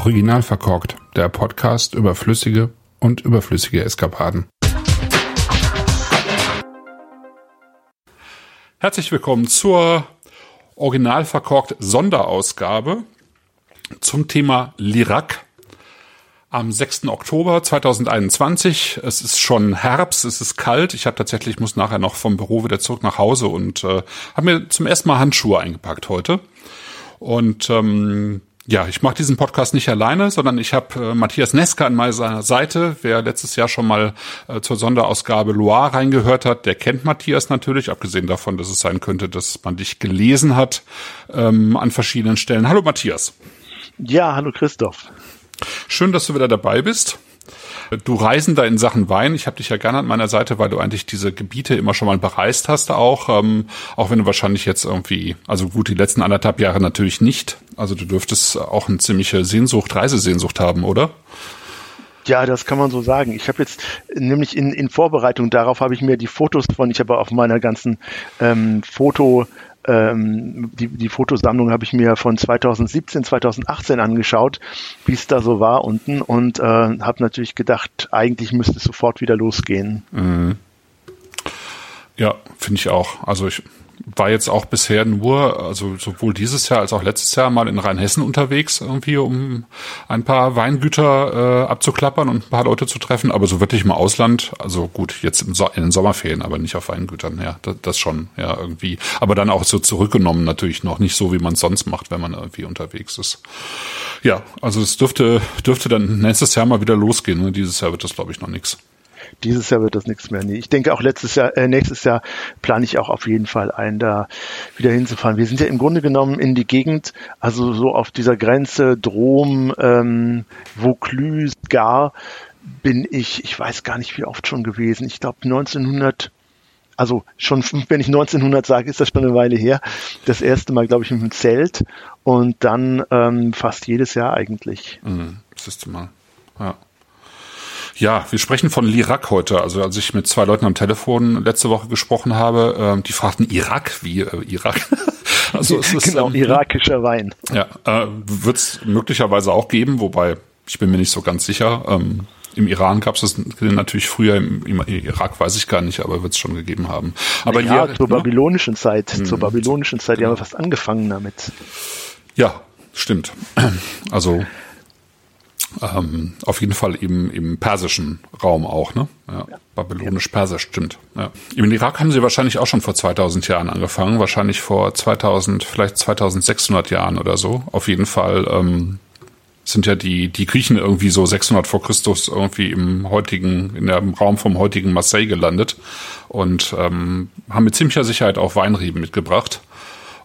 Original verkorkt, der Podcast über flüssige und überflüssige Eskapaden. Herzlich willkommen zur Original verkorkt Sonderausgabe zum Thema Lirak am 6. Oktober 2021. Es ist schon Herbst, es ist kalt. Ich habe tatsächlich muss nachher noch vom Büro wieder zurück nach Hause und äh, habe mir zum ersten Mal Handschuhe eingepackt heute. Und ähm, ja, ich mache diesen Podcast nicht alleine, sondern ich habe äh, Matthias Neska an meiner Seite. Wer letztes Jahr schon mal äh, zur Sonderausgabe Loire reingehört hat, der kennt Matthias natürlich, abgesehen davon, dass es sein könnte, dass man dich gelesen hat ähm, an verschiedenen Stellen. Hallo Matthias. Ja, hallo Christoph. Schön, dass du wieder dabei bist. Du Reisender in Sachen Wein, ich habe dich ja gerne an meiner Seite, weil du eigentlich diese Gebiete immer schon mal bereist hast auch, ähm, auch wenn du wahrscheinlich jetzt irgendwie, also gut, die letzten anderthalb Jahre natürlich nicht. Also du dürftest auch eine ziemliche Sehnsucht, Reisesehnsucht haben, oder? Ja, das kann man so sagen. Ich habe jetzt nämlich in, in Vorbereitung darauf habe ich mir die Fotos von, ich habe auf meiner ganzen ähm, Foto ähm, die, die Fotosammlung habe ich mir von 2017, 2018 angeschaut, wie es da so war unten und äh, habe natürlich gedacht, eigentlich müsste es sofort wieder losgehen. Mhm. Ja, finde ich auch. Also ich war jetzt auch bisher nur, also sowohl dieses Jahr als auch letztes Jahr mal in Rheinhessen unterwegs, irgendwie, um ein paar Weingüter äh, abzuklappern und ein paar Leute zu treffen, aber so wirklich im Ausland, also gut, jetzt im so in den Sommerferien, aber nicht auf Weingütern, ja, das, das schon, ja, irgendwie. Aber dann auch so zurückgenommen natürlich noch, nicht so, wie man es sonst macht, wenn man irgendwie unterwegs ist. Ja, also es dürfte, dürfte dann nächstes Jahr mal wieder losgehen. Ne? Dieses Jahr wird das, glaube ich, noch nichts. Dieses Jahr wird das nichts mehr. Nee, ich denke auch letztes Jahr, äh, nächstes Jahr plane ich auch auf jeden Fall ein, da wieder hinzufahren. Wir sind ja im Grunde genommen in die Gegend, also so auf dieser Grenze Drom, ähm, Vaucluse, Gar, bin ich, ich weiß gar nicht wie oft schon gewesen. Ich glaube 1900 also schon, wenn ich 1900 sage, ist das schon eine Weile her. Das erste Mal, glaube ich, mit dem Zelt und dann ähm, fast jedes Jahr eigentlich. Mhm, das ist mal. Ja. Ja, wir sprechen von Lirak heute. Also als ich mit zwei Leuten am Telefon letzte Woche gesprochen habe, äh, die fragten Irak, wie äh, Irak. also es ist genau ähm, irakischer Wein. Ja, äh, wird es möglicherweise auch geben, wobei ich bin mir nicht so ganz sicher. Ähm, Im Iran gab es das natürlich früher, im, im, Irak weiß ich gar nicht, aber wird es schon gegeben haben. Aber ja, hier, zur ne? babylonischen Zeit, hm, zur babylonischen Zeit, genau. die haben fast angefangen damit. Ja, stimmt. Also ähm, auf jeden Fall eben im persischen Raum auch, ne? Ja, ja. Babylonisch-Persisch, stimmt. Ja. Im Irak haben sie wahrscheinlich auch schon vor 2000 Jahren angefangen, wahrscheinlich vor 2000, vielleicht 2600 Jahren oder so. Auf jeden Fall ähm, sind ja die, die Griechen irgendwie so 600 vor Christus irgendwie im heutigen, in dem Raum vom heutigen Marseille gelandet und ähm, haben mit ziemlicher Sicherheit auch Weinreben mitgebracht.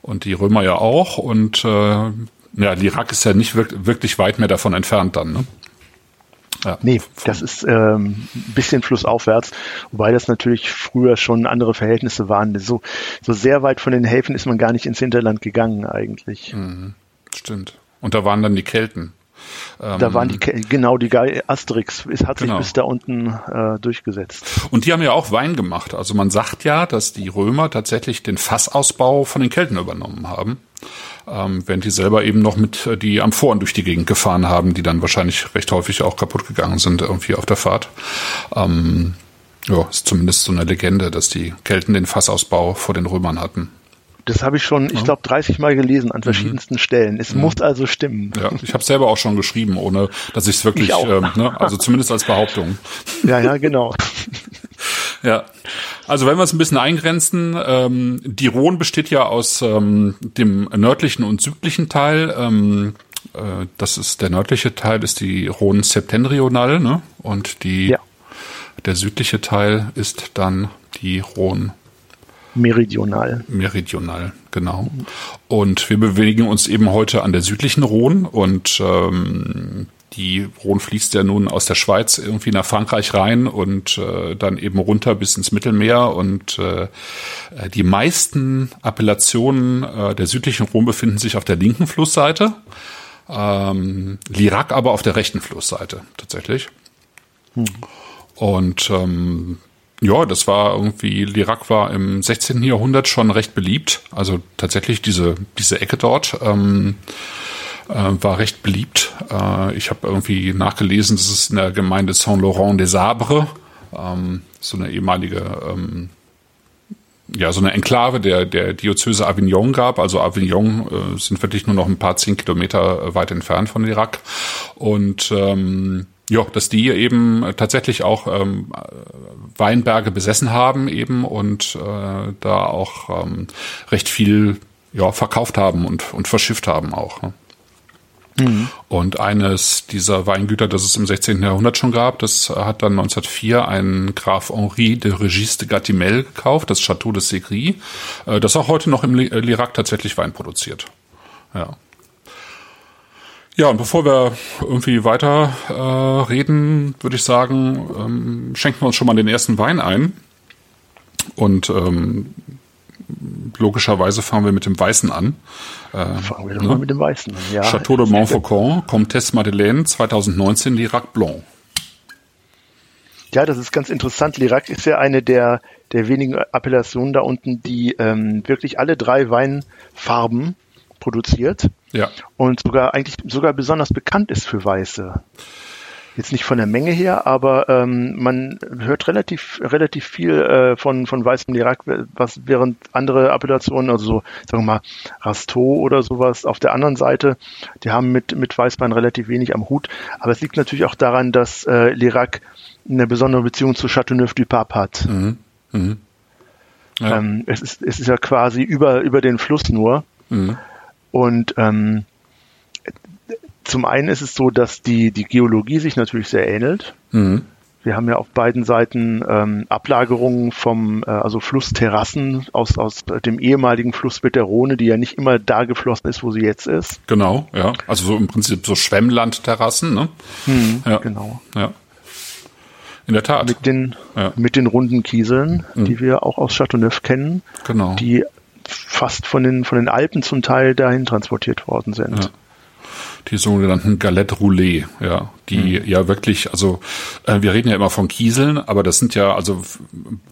Und die Römer ja auch. Und äh, ja, Irak ist ja nicht wirklich weit mehr davon entfernt dann, ne? Ja. Nee, das ist ähm, ein bisschen flussaufwärts, wobei das natürlich früher schon andere Verhältnisse waren. So, so sehr weit von den Häfen ist man gar nicht ins Hinterland gegangen eigentlich. Mhm, stimmt. Und da waren dann die Kelten. Da waren die, ähm, genau, die Asterix es hat sich genau. bis da unten äh, durchgesetzt. Und die haben ja auch Wein gemacht. Also man sagt ja, dass die Römer tatsächlich den Fassausbau von den Kelten übernommen haben. Ähm, während die selber eben noch mit äh, die Amphoren durch die Gegend gefahren haben, die dann wahrscheinlich recht häufig auch kaputt gegangen sind irgendwie auf der Fahrt. Ähm, ja, ist zumindest so eine Legende, dass die Kelten den Fassausbau vor den Römern hatten. Das habe ich schon, ich glaube, 30 Mal gelesen an mhm. verschiedensten mhm. Stellen. Es mhm. muss also stimmen. Ja, ich habe selber auch schon geschrieben, ohne dass ich es wirklich, ich ähm, ne, also zumindest als Behauptung. Ja, ja, genau. ja. Also wenn wir es ein bisschen eingrenzen, ähm, die Rhone besteht ja aus ähm, dem nördlichen und südlichen Teil. Ähm, äh, das ist der nördliche Teil ist die Rhone septentrional, ne? Und die ja. der südliche Teil ist dann die Rhone Meridional. Meridional, genau. Und wir bewegen uns eben heute an der südlichen Rhone und ähm, die Rhone fließt ja nun aus der Schweiz irgendwie nach Frankreich rein und äh, dann eben runter bis ins Mittelmeer und äh, die meisten Appellationen äh, der südlichen Rhone befinden sich auf der linken Flussseite, ähm, Lirac aber auf der rechten Flussseite tatsächlich. Hm. Und ähm, ja, das war irgendwie, Lirac war im 16. Jahrhundert schon recht beliebt. Also tatsächlich diese, diese Ecke dort. Ähm, äh, war recht beliebt. Äh, ich habe irgendwie nachgelesen, das ist in der Gemeinde Saint-Laurent-des-Arbres, ähm, so eine ehemalige ähm, ja, so eine Enklave der, der Diözese Avignon gab. Also Avignon äh, sind wirklich nur noch ein paar zehn Kilometer äh, weit entfernt von Irak. Und ähm, ja, dass die eben tatsächlich auch ähm, Weinberge besessen haben eben und äh, da auch ähm, recht viel ja, verkauft haben und, und verschifft haben auch. Ne? Mhm. Und eines dieser Weingüter, das es im 16. Jahrhundert schon gab, das hat dann 1904 ein Graf Henri de Regis de Gatimel gekauft, das Château de Segri, äh, das auch heute noch im Lirac tatsächlich Wein produziert. Ja. Ja, und bevor wir irgendwie weiter äh, reden, würde ich sagen, ähm, schenken wir uns schon mal den ersten Wein ein. Und ähm, logischerweise fangen wir mit dem Weißen an. Äh, fangen wir doch ne? mal mit dem Weißen an, ja. Chateau de Montfaucon, Comtesse Madeleine, 2019, Lirac Blanc. Ja, das ist ganz interessant. Lirac ist ja eine der, der wenigen Appellationen da unten, die ähm, wirklich alle drei Weinfarben produziert. Ja. Und sogar eigentlich sogar besonders bekannt ist für Weiße. Jetzt nicht von der Menge her, aber ähm, man hört relativ relativ viel äh, von von weißem Irak, was während andere Appellationen, also so sagen wir mal Rasteau oder sowas auf der anderen Seite, die haben mit mit Weißwein relativ wenig am Hut. Aber es liegt natürlich auch daran, dass äh, l'Irak eine besondere Beziehung zu Châteauneuf-du-Pape hat. Mhm. Mhm. Ja. Ähm, es ist es ist ja quasi über über den Fluss nur. Mhm. Und ähm, zum einen ist es so, dass die, die Geologie sich natürlich sehr ähnelt. Mhm. Wir haben ja auf beiden Seiten ähm, Ablagerungen vom, äh, also Flussterrassen aus, aus dem ehemaligen Flussbett der Rhone, die ja nicht immer da geflossen ist, wo sie jetzt ist. Genau, ja. Also so im Prinzip so Schwemmlandterrassen, ne? Mhm, ja. Genau. Ja. In der Tat. Mit den, ja. mit den runden Kieseln, mhm. die wir auch aus Chateauneuf kennen. Genau. Die fast von den, von den Alpen zum Teil dahin transportiert worden sind. Ja die sogenannten Galette Roulé, ja, die mhm. ja wirklich, also äh, wir reden ja immer von Kieseln, aber das sind ja, also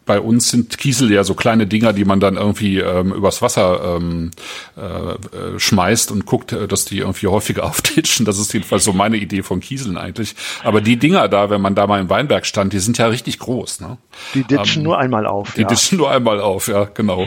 bei uns sind Kiesel ja so kleine Dinger, die man dann irgendwie ähm, übers Wasser ähm, äh, schmeißt und guckt, äh, dass die irgendwie häufiger auftitschen. Das ist jedenfalls so meine Idee von Kieseln eigentlich. Aber die Dinger da, wenn man da mal im Weinberg stand, die sind ja richtig groß. Ne? Die ditchen ähm, nur einmal auf. Die ja. ditchen nur einmal auf, ja, genau.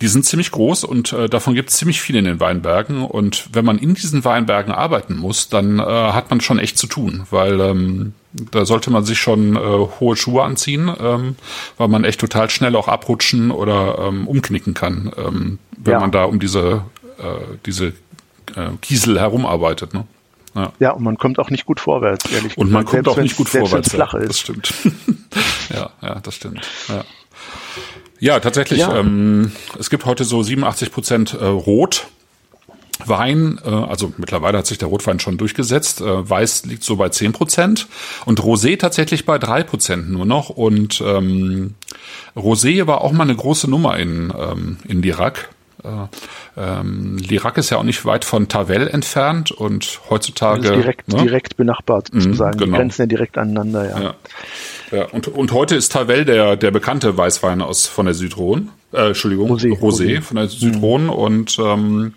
Die sind ziemlich groß und äh, davon gibt es ziemlich viele in den Weinbergen. Und wenn man in diesen Weinbergen arbeiten muss, dann äh, hat man schon echt zu tun, weil ähm, da sollte man sich schon äh, hohe Schuhe anziehen, ähm, weil man echt total schnell auch abrutschen oder ähm, umknicken kann, ähm, wenn ja. man da um diese, äh, diese äh, Kiesel herumarbeitet. Ne? Ja. ja, und man kommt auch nicht gut vorwärts, ehrlich gesagt. Und man kommt auch nicht gut vorwärts. Flach ist. Das stimmt. ja, ja, das stimmt. Ja. Ja, tatsächlich. Ja. Ähm, es gibt heute so 87 Prozent äh, Rot. Wein, äh, also mittlerweile hat sich der Rotwein schon durchgesetzt. Äh, Weiß liegt so bei 10 Prozent und Rosé tatsächlich bei 3 Prozent nur noch. Und ähm, Rosé war auch mal eine große Nummer in, ähm, in Lirac. Äh, ähm, Lirac ist ja auch nicht weit von Tavel entfernt und heutzutage direkt, ne? direkt benachbart mhm, sozusagen. Genau. Die grenzen ja direkt aneinander, ja. ja. Ja, und, und heute ist Tavel der, der bekannte Weißwein aus von der Südrhone. Äh, Entschuldigung, Rosé, Rosé, von der Südrhone. Mhm. Und, ähm,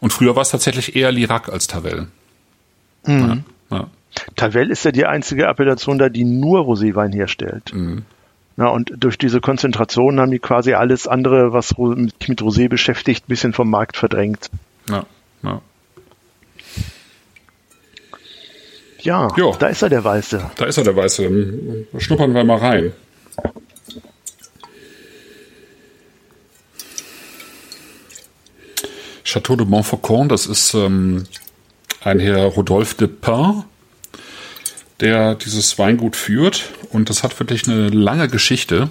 und früher war es tatsächlich eher Lirac als Tavel. Mhm. Ja, ja. Tavel ist ja die einzige Appellation da, die nur Roséwein herstellt. Mhm. Ja, und durch diese Konzentration haben die quasi alles andere, was sich mit Rosé beschäftigt, ein bisschen vom Markt verdrängt. Ja, ja. Ja, jo. da ist er, der Weiße. Da ist er, der Weiße. Schnuppern wir mal rein. Chateau de Montfaucon, das ist ähm, ein Herr Rodolphe de Pin, der dieses Weingut führt. Und das hat wirklich eine lange Geschichte.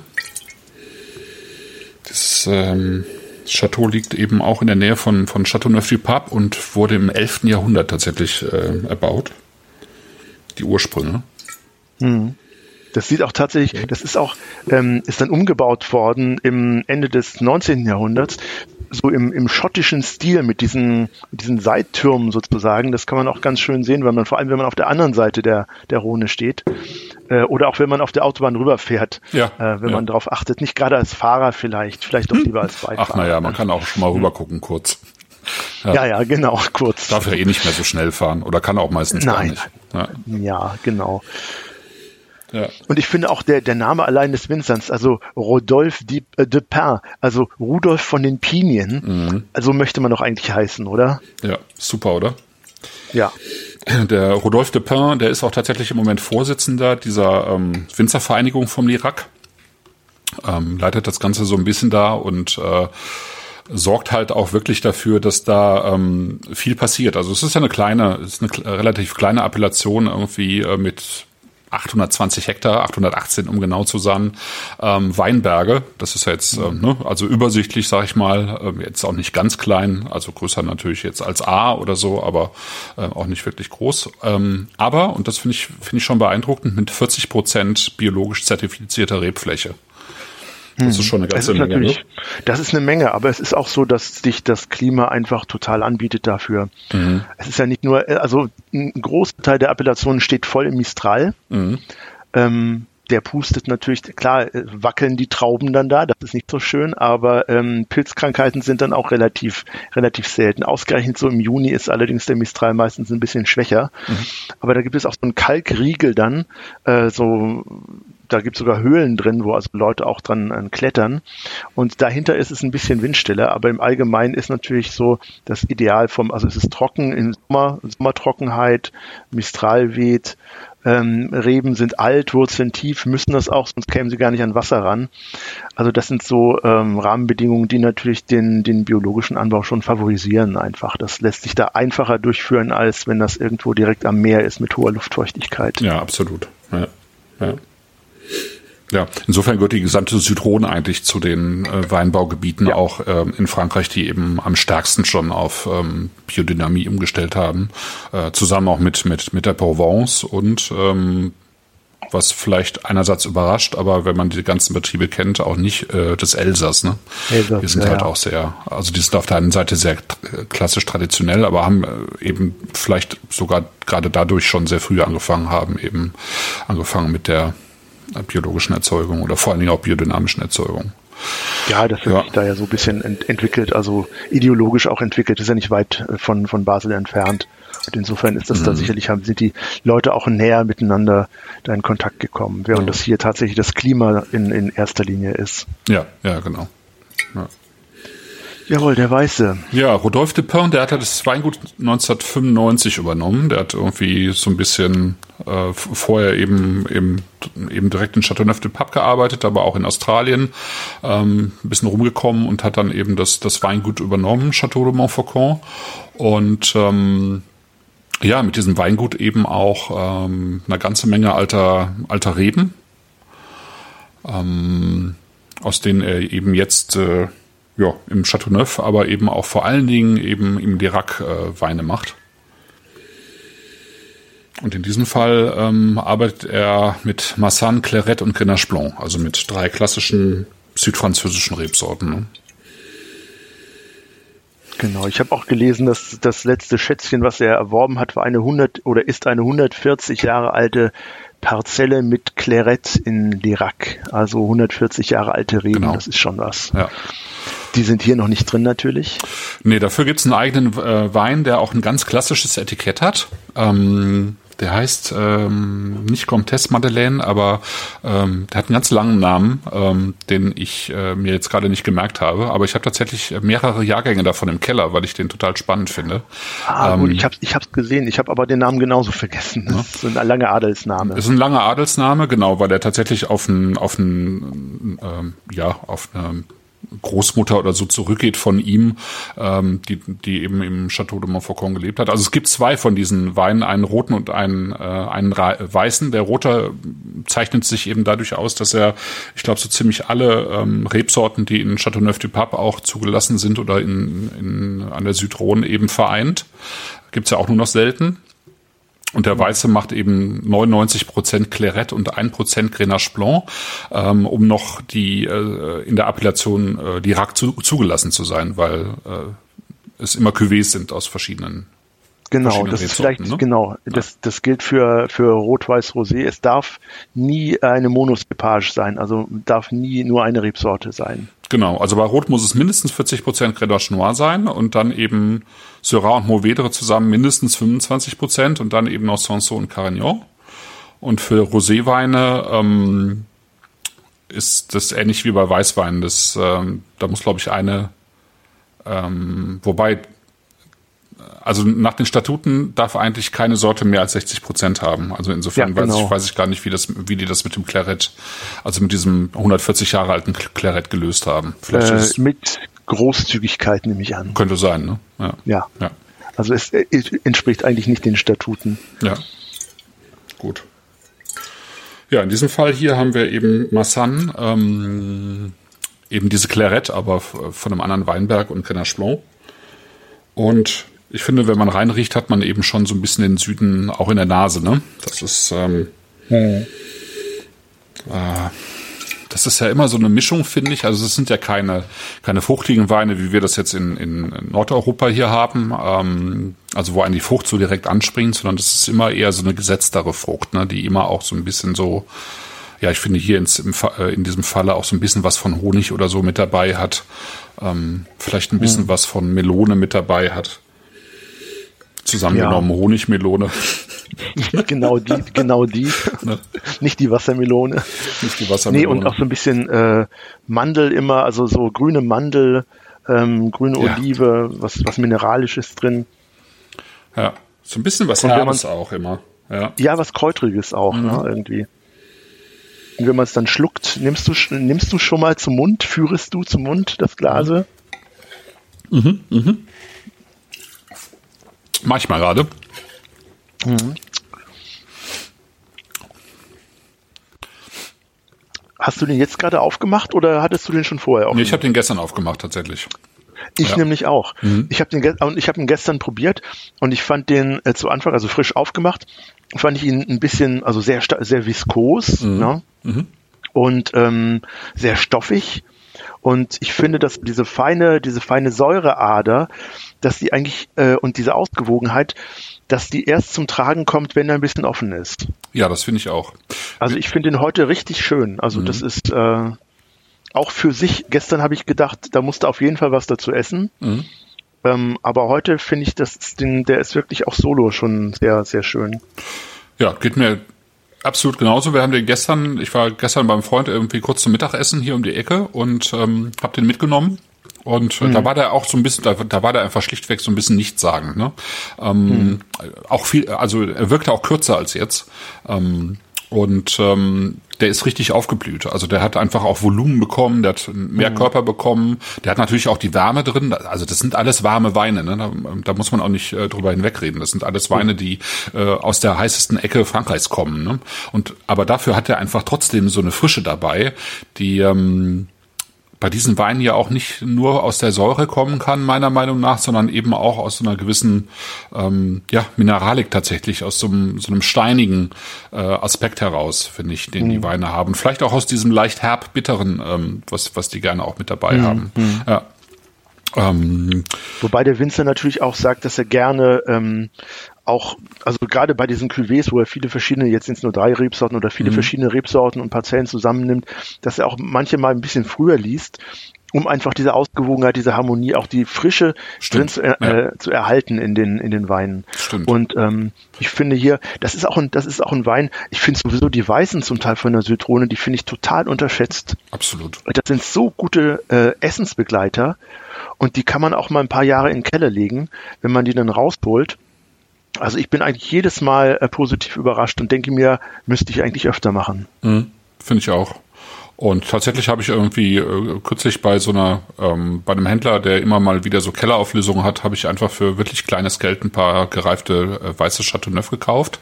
Das ähm, Chateau liegt eben auch in der Nähe von, von Châteauneuf-du-Pape und wurde im 11. Jahrhundert tatsächlich äh, erbaut die Ursprünge. Hm. Das sieht auch tatsächlich, das ist auch, ähm, ist dann umgebaut worden im Ende des 19. Jahrhunderts, so im, im schottischen Stil mit diesen, mit diesen Seittürmen sozusagen. Das kann man auch ganz schön sehen, weil man vor allem, wenn man auf der anderen Seite der, der Rhone steht, äh, oder auch wenn man auf der Autobahn rüberfährt, ja, äh, wenn ja. man darauf achtet. Nicht gerade als Fahrer vielleicht, vielleicht auch lieber als Beifahrer. Ach naja, man kann auch schon mal rüber gucken kurz. Ja. ja, ja, genau, kurz. Darf ja eh nicht mehr so schnell fahren oder kann auch meistens Nein. gar nicht. Ja, ja genau. Ja. Und ich finde auch der, der Name allein des Winzers, also Rodolphe de, äh, de Pin, also Rudolf von den Pinien, mhm. also möchte man doch eigentlich heißen, oder? Ja, super, oder? Ja. Der Rodolphe de Pin, der ist auch tatsächlich im Moment Vorsitzender dieser ähm, Winzervereinigung vom Lirac. Ähm, leitet das Ganze so ein bisschen da und äh, sorgt halt auch wirklich dafür, dass da ähm, viel passiert. Also es ist ja eine kleine, es ist eine relativ kleine Appellation irgendwie äh, mit 820 Hektar, 818 um genau zu sein, ähm, Weinberge. Das ist ja jetzt ähm, ne, also übersichtlich, sag ich mal, ähm, jetzt auch nicht ganz klein, also größer natürlich jetzt als A oder so, aber äh, auch nicht wirklich groß. Ähm, aber und das finde ich finde ich schon beeindruckend mit 40 Prozent biologisch zertifizierter Rebfläche. Das ist schon eine ganze Menge. Ne? Das ist eine Menge, aber es ist auch so, dass sich das Klima einfach total anbietet dafür. Mhm. Es ist ja nicht nur, also ein Großteil der Appellationen steht voll im Mistral. Mhm. Ähm, der pustet natürlich, klar, äh, wackeln die Trauben dann da, das ist nicht so schön, aber ähm, Pilzkrankheiten sind dann auch relativ, relativ selten. Ausgerechnet so im Juni ist allerdings der Mistral meistens ein bisschen schwächer. Mhm. Aber da gibt es auch so einen Kalkriegel dann, äh, so da gibt es sogar Höhlen drin, wo also Leute auch dran äh, klettern. Und dahinter ist es ein bisschen windstiller, aber im Allgemeinen ist natürlich so das Ideal vom, also es ist trocken in Sommer, Sommertrockenheit, Mistral weht, ähm, Reben sind alt, Wurzeln tief, müssen das auch, sonst kämen sie gar nicht an Wasser ran. Also das sind so ähm, Rahmenbedingungen, die natürlich den, den biologischen Anbau schon favorisieren einfach. Das lässt sich da einfacher durchführen, als wenn das irgendwo direkt am Meer ist mit hoher Luftfeuchtigkeit. Ja, absolut. Ja. Ja. Ja, insofern gehört die gesamte Südrhone eigentlich zu den äh, Weinbaugebieten ja. auch ähm, in Frankreich, die eben am stärksten schon auf ähm, Biodynamie umgestellt haben, äh, zusammen auch mit mit mit der Provence und ähm, was vielleicht einerseits überrascht, aber wenn man die ganzen Betriebe kennt, auch nicht äh, des Elsass. Ne? Elsass, die sind ja, halt ja. auch sehr, also die sind auf der einen Seite sehr klassisch traditionell, aber haben äh, eben vielleicht sogar gerade dadurch schon sehr früh angefangen haben, eben angefangen mit der biologischen Erzeugung oder vor allen Dingen auch biodynamischen Erzeugung. Ja, das hat ja. sich da ja so ein bisschen ent entwickelt, also ideologisch auch entwickelt, ist ja nicht weit äh, von, von Basel entfernt. Und insofern ist das mhm. da sicherlich, haben, sind die Leute auch näher miteinander da in Kontakt gekommen, während ja. das hier tatsächlich das Klima in, in erster Linie ist. Ja, ja, genau. Ja. Jawohl, der Weiße. Ja, Rodolphe de Pin, der hat das Weingut 1995 übernommen. Der hat irgendwie so ein bisschen äh, vorher eben, eben, eben direkt in Chateauneuf de Pape gearbeitet, aber auch in Australien ähm, ein bisschen rumgekommen und hat dann eben das, das Weingut übernommen, Chateau de Montfaucon. Und ähm, ja, mit diesem Weingut eben auch ähm, eine ganze Menge alter, alter Reben, ähm, aus denen er eben jetzt äh, ja, im Chateauneuf, aber eben auch vor allen Dingen eben im Lirac äh, Weine macht. Und in diesem Fall ähm, arbeitet er mit Massan, Clairette und Grenache Blanc, also mit drei klassischen südfranzösischen Rebsorten. Ne? Genau, ich habe auch gelesen, dass das letzte Schätzchen, was er erworben hat, war eine 100 oder ist eine 140 Jahre alte Parzelle mit Clairette in Lirac, also 140 Jahre alte Reben, genau. das ist schon was. Ja. Die sind hier noch nicht drin natürlich. Nee, dafür gibt's einen eigenen äh, Wein, der auch ein ganz klassisches Etikett hat. Ähm, der heißt ähm, nicht Comtesse Madeleine, aber ähm, der hat einen ganz langen Namen, ähm, den ich äh, mir jetzt gerade nicht gemerkt habe. Aber ich habe tatsächlich mehrere Jahrgänge davon im Keller, weil ich den total spannend finde. Ah, ähm, gut, ich habe ich hab's gesehen. Ich habe aber den Namen genauso vergessen. Das ist ein langer Adelsname. Das ist ein langer Adelsname, genau, weil der tatsächlich auf ein, auf ein, ähm, ja, auf eine Großmutter oder so zurückgeht von ihm, ähm, die, die eben im Château de Montfaucon gelebt hat. Also es gibt zwei von diesen Weinen, einen roten und einen, äh, einen weißen. Der rote zeichnet sich eben dadurch aus, dass er, ich glaube, so ziemlich alle ähm, Rebsorten, die in Châteauneuf-du-Pape auch zugelassen sind oder in, in, an der Südrhone eben vereint. Gibt's ja auch nur noch selten. Und der Weiße macht eben 99 Prozent Clairette und 1 Prozent Grenache Blanc, ähm, um noch die äh, in der Appellation äh, die RAC zu, zugelassen zu sein, weil äh, es immer Cuvées sind aus verschiedenen Genau, das ist vielleicht, ne? genau, das, das gilt für, für Rot-Weiß-Rosé. Es darf nie eine Monospepage sein, also darf nie nur eine Rebsorte sein. Genau, also bei Rot muss es mindestens 40 Prozent Grenache Noir sein und dann eben Syrah und Mourvedre zusammen mindestens 25 Prozent und dann eben noch Sanson und Carignan. Und für Roséweine ähm, ist das ähnlich wie bei Weißwein. Das, ähm, da muss, glaube ich, eine, ähm, wobei, also nach den Statuten darf eigentlich keine Sorte mehr als 60 Prozent haben. Also insofern ja, genau. weiß, ich, weiß ich gar nicht, wie, das, wie die das mit dem Claret, also mit diesem 140 Jahre alten Claret gelöst haben. Vielleicht äh, mit Großzügigkeit nehme ich an. Könnte sein, ne? Ja. ja. ja. Also es, es entspricht eigentlich nicht den Statuten. Ja. Gut. Ja, in diesem Fall hier haben wir eben Massan, ähm, eben diese Claret, aber von einem anderen Weinberg und Grenache Blanc. Und ich finde, wenn man reinriecht, hat man eben schon so ein bisschen den Süden auch in der Nase, ne? Das ist, ähm, hm. äh, das ist ja immer so eine Mischung, finde ich. Also es sind ja keine, keine fruchtigen Weine, wie wir das jetzt in, in Nordeuropa hier haben, ähm, also wo einen die Frucht so direkt anspringt, sondern das ist immer eher so eine gesetztere Frucht, ne, die immer auch so ein bisschen so, ja, ich finde hier ins, im, äh, in diesem Falle auch so ein bisschen was von Honig oder so mit dabei hat, ähm, vielleicht ein bisschen mhm. was von Melone mit dabei hat. Zusammengenommen ja. Honigmelone. genau die, genau die. Ne? Nicht die Wassermelone. Nicht die Wassermelone. Nee, und auch so ein bisschen äh, Mandel immer, also so grüne Mandel, ähm, grüne ja. Olive, was, was Mineralisches drin. Ja, so ein bisschen was Herbes auch immer. Ja. ja, was Kräutriges auch, mhm. ne, irgendwie. Und wenn man es dann schluckt, nimmst du, nimmst du schon mal zum Mund, führest du zum Mund das Glase? Mhm, mhm. Mach ich mal gerade. Mhm. Hast du den jetzt gerade aufgemacht oder hattest du den schon vorher aufgemacht? Nee, ich habe den gestern aufgemacht tatsächlich. Ich ja. nämlich auch. Mhm. Ich habe den, und ich habe ihn gestern probiert und ich fand den äh, zu Anfang, also frisch aufgemacht, fand ich ihn ein bisschen, also sehr sehr viskos mhm. Ne? Mhm. und ähm, sehr stoffig. Und ich finde, dass diese feine, diese feine Säureader, dass die eigentlich äh, und diese Ausgewogenheit, dass die erst zum Tragen kommt, wenn er ein bisschen offen ist. Ja, das finde ich auch. Also ich finde ihn heute richtig schön. Also mhm. das ist äh, auch für sich, gestern habe ich gedacht, da musste auf jeden Fall was dazu essen. Mhm. Ähm, aber heute finde ich, dass den, der ist wirklich auch solo schon sehr, sehr schön. Ja, geht mir absolut genauso. Wir haben den gestern, ich war gestern beim Freund irgendwie kurz zum Mittagessen hier um die Ecke und ähm, habe den mitgenommen. Und mhm. da war der auch so ein bisschen, da, da war der einfach schlichtweg so ein bisschen nichtssagend. Ne? Ähm, mhm. Auch viel, also er wirkte auch kürzer als jetzt. Ähm, und ähm, der ist richtig aufgeblüht. Also der hat einfach auch Volumen bekommen, der hat mehr mhm. Körper bekommen, der hat natürlich auch die Wärme drin. Also das sind alles warme Weine, ne? da, da muss man auch nicht äh, drüber hinwegreden. Das sind alles Weine, die äh, aus der heißesten Ecke Frankreichs kommen. Ne? Und aber dafür hat er einfach trotzdem so eine Frische dabei, die ähm, bei diesen Weinen ja auch nicht nur aus der Säure kommen kann, meiner Meinung nach, sondern eben auch aus so einer gewissen ähm, ja, Mineralik tatsächlich, aus so einem, so einem steinigen äh, Aspekt heraus, finde ich, den mhm. die Weine haben. Vielleicht auch aus diesem leicht herb-bitteren, ähm, was, was die gerne auch mit dabei mhm. haben. Mhm. Ja. Ähm, Wobei der Winzer natürlich auch sagt, dass er gerne ähm, auch, also gerade bei diesen Cuvées, wo er viele verschiedene, jetzt sind es nur drei Rebsorten oder viele mhm. verschiedene Rebsorten und Parzellen zusammennimmt, dass er auch manche mal ein bisschen früher liest, um einfach diese Ausgewogenheit, diese Harmonie, auch die Frische drin zu, äh, ja. zu, erhalten in den in den Weinen. Stimmt. Und ähm, ich finde hier, das ist auch ein, das ist auch ein Wein. Ich finde sowieso die Weißen zum Teil von der Zitrone, die finde ich total unterschätzt. Absolut. Das sind so gute äh, Essensbegleiter und die kann man auch mal ein paar Jahre in den Keller legen, wenn man die dann rausholt also ich bin eigentlich jedes Mal äh, positiv überrascht und denke mir, müsste ich eigentlich öfter machen. Mhm, Finde ich auch. Und tatsächlich habe ich irgendwie äh, kürzlich bei so einer, ähm, bei einem Händler, der immer mal wieder so Kellerauflösungen hat, habe ich einfach für wirklich kleines Geld ein paar gereifte äh, weiße Chateauneuf gekauft.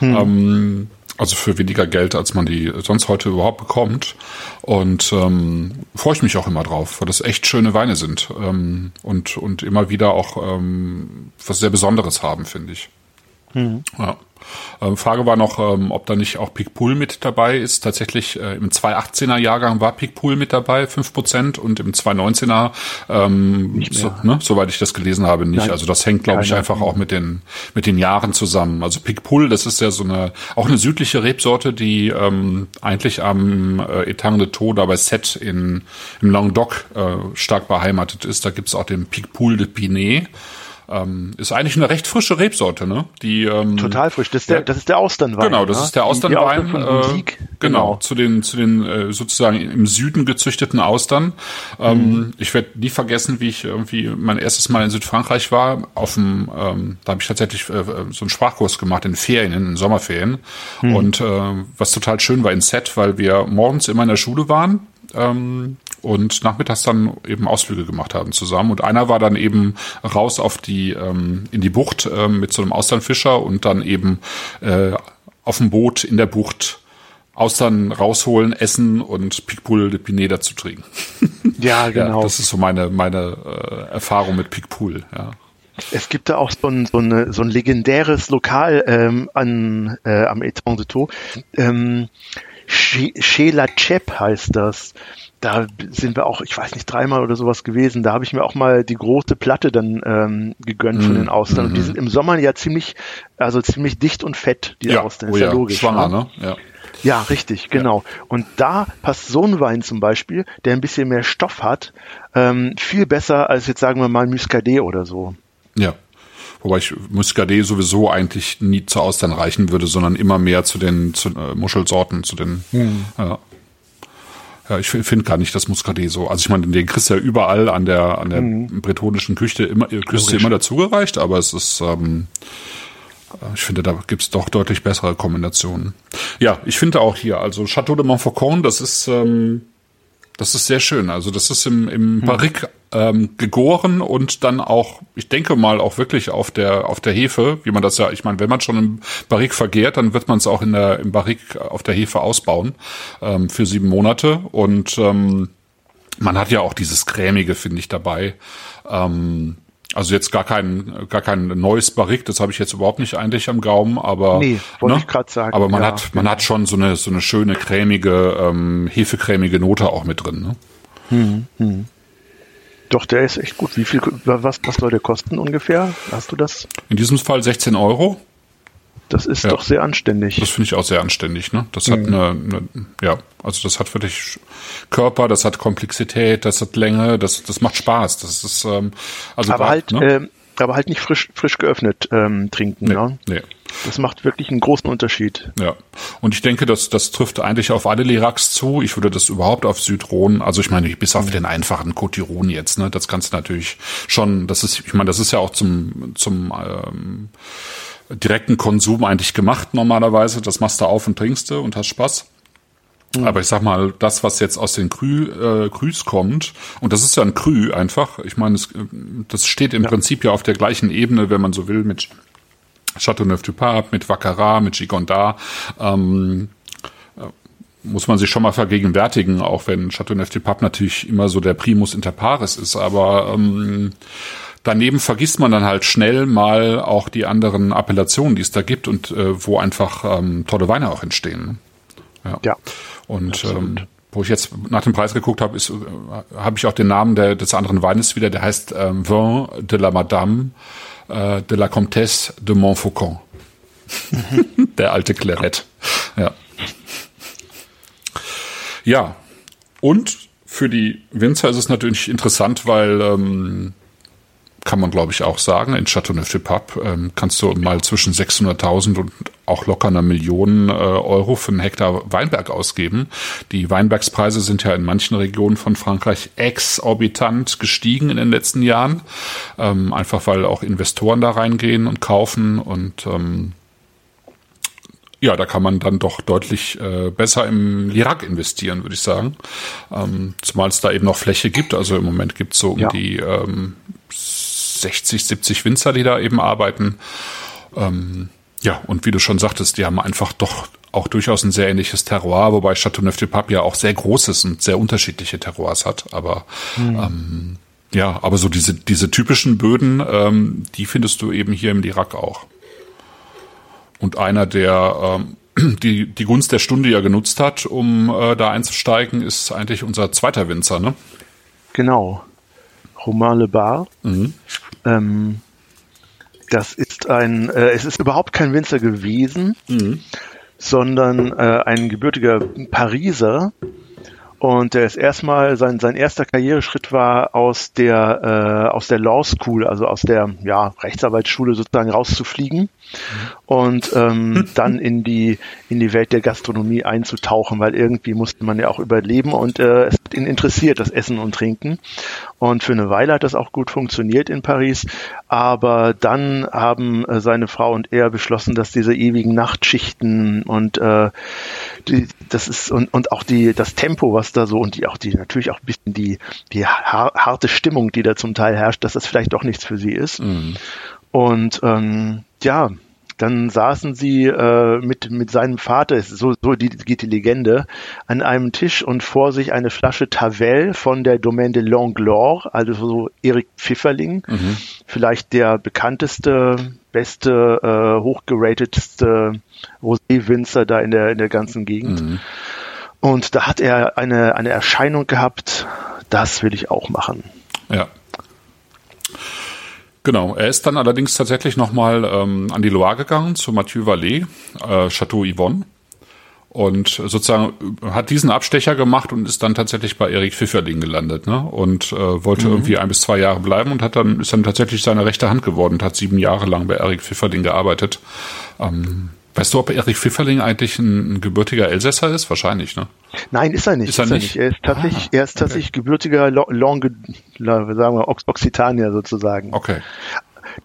Hm. Ähm, also für weniger Geld, als man die sonst heute überhaupt bekommt. Und ähm, freue ich mich auch immer drauf, weil das echt schöne Weine sind ähm, und, und immer wieder auch ähm, was sehr Besonderes haben, finde ich. Mhm. Ja. Ähm, Frage war noch, ähm, ob da nicht auch Picpool mit dabei ist. Tatsächlich äh, im 218er Jahrgang war Picpool mit dabei, 5% und im 219er, ähm, so, ne, soweit ich das gelesen habe, nicht. Nein. Also das hängt, glaube ich, einfach auch mit den, mit den Jahren zusammen. Also Picpool, das ist ja so eine, auch eine südliche Rebsorte, die ähm, eigentlich am äh, Etang de Taux da bei Set in, im Languedoc äh, stark beheimatet ist. Da gibt's auch den Picpoul de Pinet. Ähm, ist eigentlich eine recht frische Rebsorte, ne? Die ähm, total frisch. Das ist der, das ist der Austernwein. Genau, das ne? ist der Austernwein. Die, die äh, genau, genau, zu den zu den äh, sozusagen im Süden gezüchteten Austern. Ähm, mhm. Ich werde nie vergessen, wie ich irgendwie mein erstes Mal in Südfrankreich war. Auf dem, ähm, da habe ich tatsächlich äh, so einen Sprachkurs gemacht in Ferien, in Sommerferien. Mhm. Und äh, was total schön war in Set, weil wir morgens immer in der Schule waren. Ähm, und nachmittags dann eben Ausflüge gemacht haben zusammen. Und einer war dann eben raus auf die ähm, in die Bucht ähm, mit so einem Austernfischer und dann eben äh, auf dem Boot in der Bucht Austern rausholen, essen und Picpoul de Pinet dazu trinken. Ja, genau. Ja, das ist so meine meine äh, Erfahrung mit Picpoul. Ja. Es gibt da auch so ein, so, eine, so ein legendäres Lokal ähm, an, äh, am Etang de Taux. Ähm, Chez La Chep heißt das da sind wir auch, ich weiß nicht, dreimal oder sowas gewesen. Da habe ich mir auch mal die große Platte dann ähm, gegönnt von mhm. den Austern. Und die mhm. sind im Sommer ja ziemlich, also ziemlich dicht und fett, die ja, Austern. Ist oh ja, ja logisch. Schwanger, ne? Ja. Ja, richtig, genau. Ja. Und da passt so ein Wein zum Beispiel, der ein bisschen mehr Stoff hat, ähm, viel besser als jetzt sagen wir mal Muscadet oder so. Ja. Wobei ich Muscadet sowieso eigentlich nie zu Austern reichen würde, sondern immer mehr zu den zu, äh, Muschelsorten, zu den. Mhm. Ja. Ja, ich finde gar nicht das Muscadet so. Also ich meine, den kriegst du ja überall an der an der mhm. bretonischen Küche immer Küste immer dazugereicht, aber es ist ähm, ich finde, da gibt's doch deutlich bessere Kombinationen. Ja, ich finde auch hier, also Chateau de Montfaucon, das ist ähm, das ist sehr schön. Also das ist im, im hm. Barrique ähm, gegoren und dann auch, ich denke mal, auch wirklich auf der auf der Hefe, wie man das ja, ich meine, wenn man schon im Barrique vergehrt, dann wird man es auch in der im Barrique auf der Hefe ausbauen ähm, für sieben Monate. Und ähm, man hat ja auch dieses cremige, finde ich, dabei. Ähm, also jetzt gar kein gar kein neues Barrique, das habe ich jetzt überhaupt nicht eigentlich am Gaumen, aber nee, wollte ne? ich gerade sagen. Aber man ja, hat man hat schon so eine so eine schöne cremige ähm, hefecremige Note auch mit drin. Ne? Hm, hm. Doch, der ist echt gut. Wie viel was was soll der kosten ungefähr? Hast du das? In diesem Fall 16 Euro. Das ist ja. doch sehr anständig. Das finde ich auch sehr anständig. Ne? Das hat mhm. eine, eine, ja, also das hat wirklich Körper, das hat Komplexität, das hat Länge, das, das macht Spaß. Das ist ähm, also aber grad, halt, ne? äh, aber halt nicht frisch, frisch geöffnet ähm, trinken. Nee, ne? nee. Das macht wirklich einen großen Unterschied. Ja, und ich denke, das, das trifft eigentlich auf alle Liracs zu. Ich würde das überhaupt auf Südron, also ich meine, bis auf den einfachen Cotiron jetzt, ne, das kannst du natürlich schon, das ist, ich meine, das ist ja auch zum, zum ähm, direkten Konsum eigentlich gemacht normalerweise. Das machst du auf und trinkst du und hast Spaß. Mhm. Aber ich sag mal, das, was jetzt aus den Krü, äh, Krüs kommt, und das ist ja ein Krü einfach, ich meine, das, das steht im ja. Prinzip ja auf der gleichen Ebene, wenn man so will, mit Chateauneuf-du-Pape, mit Vaccarat, mit Gigonda. Ähm, äh, muss man sich schon mal vergegenwärtigen, auch wenn Chateauneuf-du-Pape natürlich immer so der Primus inter pares ist, aber ähm, daneben vergisst man dann halt schnell mal auch die anderen Appellationen, die es da gibt und äh, wo einfach ähm, tolle Weine auch entstehen. Ja. ja und ähm, wo ich jetzt nach dem Preis geguckt habe, ist, äh, habe ich auch den Namen der, des anderen Weines wieder. Der heißt ähm, Vin de la Madame äh, de la Comtesse de Montfaucon. der alte Claret. Ja. Ja. Und für die Winzer ist es natürlich interessant, weil ähm, kann man glaube ich auch sagen. In Châteauneuf-du-Pape ähm, kannst du mal zwischen 600.000 und auch locker einer Million äh, Euro für einen Hektar Weinberg ausgeben. Die Weinbergspreise sind ja in manchen Regionen von Frankreich exorbitant gestiegen in den letzten Jahren, ähm, einfach weil auch Investoren da reingehen und kaufen und ähm, ja, da kann man dann doch deutlich äh, besser im Lirac investieren, würde ich sagen. Ähm, zumal es da eben noch Fläche gibt. Also im Moment gibt es so um ja. die ähm, 60, 70 Winzer, die da eben arbeiten. Ähm, ja, und wie du schon sagtest, die haben einfach doch auch durchaus ein sehr ähnliches Terroir, wobei Chateauneuf-du-Pape ja auch sehr großes und sehr unterschiedliche Terroirs hat. Aber mhm. ähm, ja, aber so diese, diese typischen Böden, ähm, die findest du eben hier im Irak auch. und einer, der ähm, die, die Gunst der Stunde ja genutzt hat, um äh, da einzusteigen, ist eigentlich unser zweiter Winzer, ne? Genau. Romain Le Bar. Mhm. Ähm, das ist ein, äh, es ist überhaupt kein Winzer gewesen, mhm. sondern äh, ein gebürtiger Pariser, und der ist erstmal, sein, sein erster Karriereschritt war aus der, äh, aus der Law School, also aus der ja, Rechtsanwaltsschule sozusagen rauszufliegen mhm. Und ähm, dann in die, in die Welt der Gastronomie einzutauchen, weil irgendwie musste man ja auch überleben und äh, es hat ihn interessiert, das Essen und Trinken. Und für eine Weile hat das auch gut funktioniert in Paris, aber dann haben äh, seine Frau und er beschlossen, dass diese ewigen Nachtschichten und äh, die, das ist und, und auch die das Tempo, was da so und die auch die natürlich auch ein bisschen die die harte Stimmung, die da zum Teil herrscht, dass das vielleicht doch nichts für sie ist. Mhm. Und ähm, ja, dann saßen sie äh, mit, mit seinem Vater, so, so die, geht die Legende, an einem Tisch und vor sich eine Flasche Tavel von der Domaine de Langlore, also so Erik Pfifferling, mhm. vielleicht der bekannteste, beste, äh, hochgeratetste Rosé-Winzer da in der, in der ganzen Gegend. Mhm. Und da hat er eine, eine Erscheinung gehabt, das will ich auch machen. Ja. Genau, er ist dann allerdings tatsächlich nochmal ähm, an die Loire gegangen, zu Mathieu Vallée, äh, Chateau Yvonne. Und sozusagen hat diesen Abstecher gemacht und ist dann tatsächlich bei Erik Pfifferling gelandet, ne? Und äh, wollte mhm. irgendwie ein bis zwei Jahre bleiben und hat dann ist dann tatsächlich seine rechte Hand geworden und hat sieben Jahre lang bei Erik Pfifferling gearbeitet. Ähm, Weißt du, ob Erich Pfifferling eigentlich ein, ein, gebürtiger Elsässer ist? Wahrscheinlich, ne? Nein, ist er nicht. Ist er, ist nicht? er ist tatsächlich, ah, er ist tatsächlich okay. gebürtiger Longue, sagen wir, Occitanier sozusagen. Okay.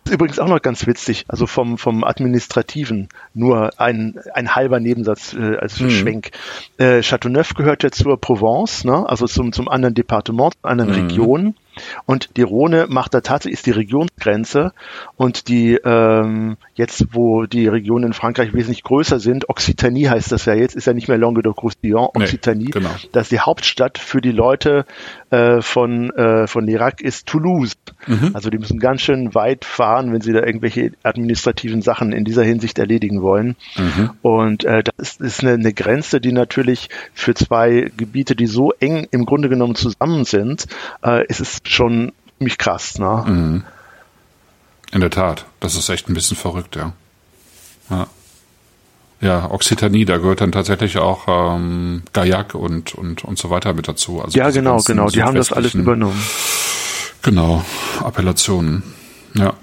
Übrigens auch noch ganz witzig, also vom, vom Administrativen nur ein, ein halber Nebensatz äh, als mhm. Schwenk. Äh, Châteauneuf gehört ja zur Provence, ne? also zum, zum anderen Departement, anderen mhm. Region. Und die Rhone macht da tatsächlich ist die Regionsgrenze und die ähm, jetzt, wo die Regionen in Frankreich wesentlich größer sind, Occitanie heißt das ja jetzt, ist ja nicht mehr Languedoc-Roussillon, Occitanie. Nee, genau. Das ist die Hauptstadt für die Leute äh, von äh, von Irak ist Toulouse. Mhm. Also die müssen ganz schön weit fahren, wenn sie da irgendwelche administrativen Sachen in dieser Hinsicht erledigen wollen. Mhm. Und äh, das ist, ist eine, eine Grenze, die natürlich für zwei Gebiete, die so eng im Grunde genommen zusammen sind, äh, ist es schon ziemlich krass. Ne? Mhm. In der Tat, das ist echt ein bisschen verrückt, ja. Ja, ja Occitanie, da gehört dann tatsächlich auch ähm, Gaillac und, und, und so weiter mit dazu. Also ja, genau, genau, die haben das alles übernommen. Genau, Appellationen, ja.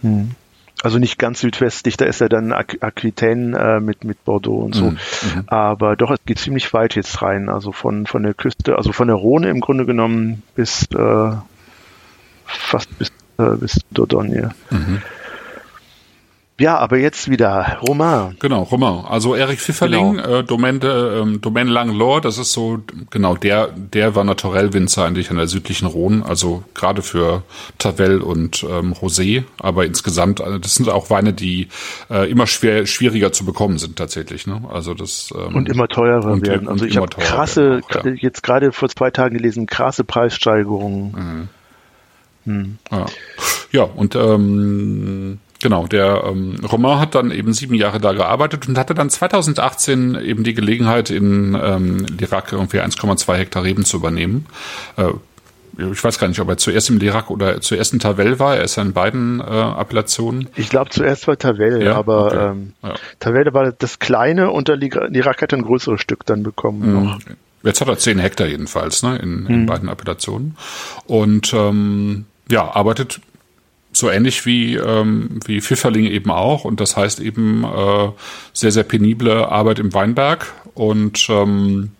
Hm. Also nicht ganz südwestlich, da ist ja dann Aquitaine äh, mit, mit Bordeaux und so. Mhm, mhm. Aber doch, es geht ziemlich weit jetzt rein. Also von, von der Küste, also von der Rhone im Grunde genommen bis äh, fast bis, äh, bis Dordogne. Mhm. Ja, aber jetzt wieder Romain. Genau, Romain. Also Eric Pfifferling, genau. äh, Domaine, ähm, Domaine Langlore, das ist so, genau, der, der war Naturellwinzer eigentlich an der südlichen Rhone, also gerade für Tavel und ähm, Rosé, aber insgesamt, also das sind auch Weine, die äh, immer schwer, schwieriger zu bekommen sind tatsächlich. Ne? Also das ähm, Und immer teurer und, werden. Also ich habe krasse, auch, ja. jetzt gerade vor zwei Tagen gelesen, krasse Preissteigerungen. Mhm. Hm. Ja. ja, und ähm, Genau, der ähm, Romain hat dann eben sieben Jahre da gearbeitet und hatte dann 2018 eben die Gelegenheit, in ähm, Lirac irgendwie 1,2 Hektar Reben zu übernehmen. Äh, ich weiß gar nicht, ob er zuerst im Lirac oder zuerst in Tavel war. Er ist ja in beiden äh, Appellationen. Ich glaube, zuerst war Tavel, ja, aber okay. ähm, ja. Tavel war das kleine und der Lirac hat ein größeres Stück dann bekommen. Mhm. Noch. Jetzt hat er zehn Hektar jedenfalls, ne, in, in mhm. beiden Appellationen. Und ähm, ja, arbeitet so ähnlich wie, ähm, wie Pfifferling eben auch. Und das heißt eben äh, sehr, sehr penible Arbeit im Weinberg und ähm,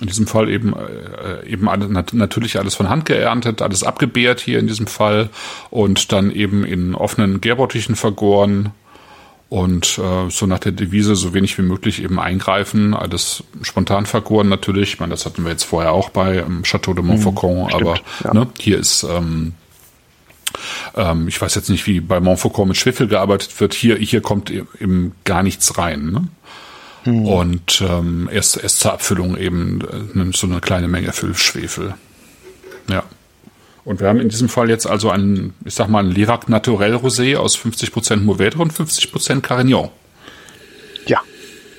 in diesem Fall eben äh, eben alles, natürlich alles von Hand geerntet, alles abgebärt hier in diesem Fall und dann eben in offenen Gärbottichen vergoren und äh, so nach der Devise so wenig wie möglich eben eingreifen, alles spontan vergoren natürlich. Ich meine, das hatten wir jetzt vorher auch bei ähm, Chateau de Montfaucon, mhm, aber ja. ne, hier ist ähm, ähm, ich weiß jetzt nicht, wie bei Montfaucon mit Schwefel gearbeitet wird. Hier, hier kommt eben gar nichts rein. Ne? Hm. Und ähm, erst, erst zur Abfüllung eben äh, so eine kleine Menge Füllschwefel. Ja. Und wir haben in diesem Fall jetzt also einen, ich sag mal, ein Lirac Naturel Rosé aus 50% Mourvèdre und 50% Carignan.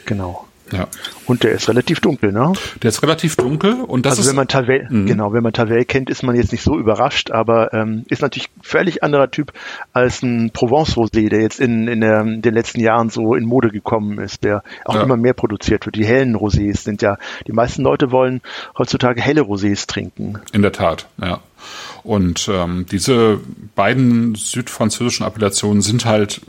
Genau. Ja. Und der ist relativ dunkel, ne? Der ist relativ dunkel und das also ist wenn man Tavel, Mhm. genau, wenn man Tavel kennt, ist man jetzt nicht so überrascht, aber ähm, ist natürlich völlig anderer Typ als ein Provence Rosé, der jetzt in, in, der, in den letzten Jahren so in Mode gekommen ist, der auch Ja. immer mehr produziert wird. Die hellen Rosés sind ja, die meisten Leute wollen heutzutage helle Rosés trinken. In der Tat, ja. Und ähm, diese beiden südfranzösischen Appellationen sind halt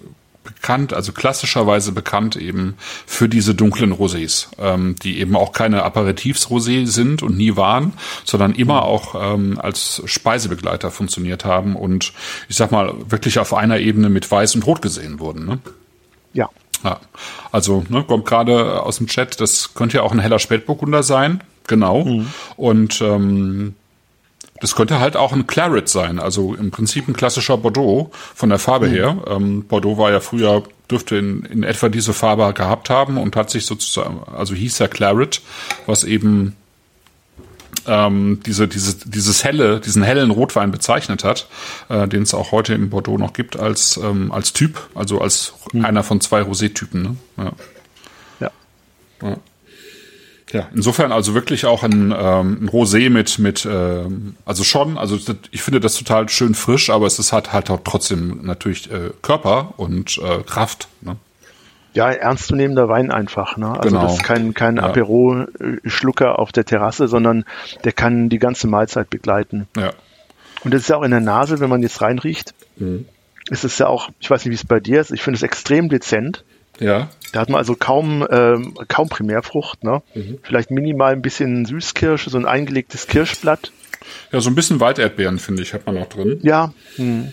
bekannt, also klassischerweise bekannt eben für diese dunklen Rosés, ähm, die eben auch keine Aperitifs-Rosé sind und nie waren, sondern immer auch ähm, als Speisebegleiter funktioniert haben und ich sag mal wirklich auf einer Ebene mit Weiß und Rot gesehen wurden. Ne? Ja. Ja, also ne, kommt gerade aus dem Chat, das könnte ja auch ein heller Spätburgunder sein, genau. Und ähm, das könnte halt auch ein Claret sein, also im Prinzip ein klassischer Bordeaux von der Farbe her. Ähm, Bordeaux war ja früher, dürfte in, in etwa diese Farbe gehabt haben und hat sich sozusagen, also hieß ja Claret, was eben ähm, diese, diese, dieses helle, diesen hellen Rotwein bezeichnet hat, äh, den es auch heute im Bordeaux noch gibt als, ähm, als Typ, also als einer von zwei Rosé-Typen. Ne? Ja. Ja. Ja. Ja, insofern also wirklich auch ein, ähm, ein Rosé mit, mit ähm, also schon, also ich finde das total schön frisch, aber es ist halt halt auch trotzdem natürlich äh, Körper und äh, Kraft. Ne? Ja, ernstzunehmender Wein einfach. Ne? Also Genau. das ist kein, kein Ja. Apero-Schlucker auf der Terrasse, sondern der kann die ganze Mahlzeit begleiten. Ja. Und das ist ja auch in der Nase, wenn man jetzt reinriecht, ist es ja auch, ich weiß nicht, wie es bei dir ist, ich finde es extrem dezent. Ja. Da hat man also kaum, ähm, kaum Primärfrucht, ne? Vielleicht minimal ein bisschen Süßkirsche, so ein eingelegtes Kirschblatt. Ja, so ein bisschen Walderdbeeren, finde ich, hat man noch drin. Ja, hm,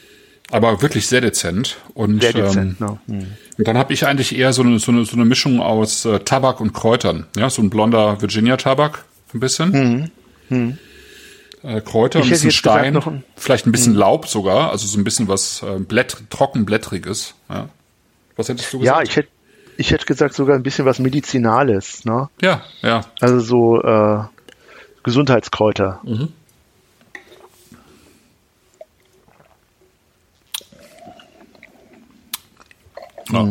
Aber wirklich sehr dezent. Und, sehr dezent, Ähm, ne? Hm. und dann habe ich eigentlich eher so eine, so eine, so eine Mischung aus äh, Tabak und Kräutern. Ja, so ein blonder Virginia-Tabak, ein bisschen. Äh, Kräuter, Ich ein bisschen Stein, ein- vielleicht ein bisschen Laub sogar, also so ein bisschen was äh, blätt, trockenblättriges. Ja. Was hättest du gesagt? Ja, ich hätte, ich hätte gesagt sogar ein bisschen was Medizinales, ne? ja, ja. Also so äh, Gesundheitskräuter. Ja.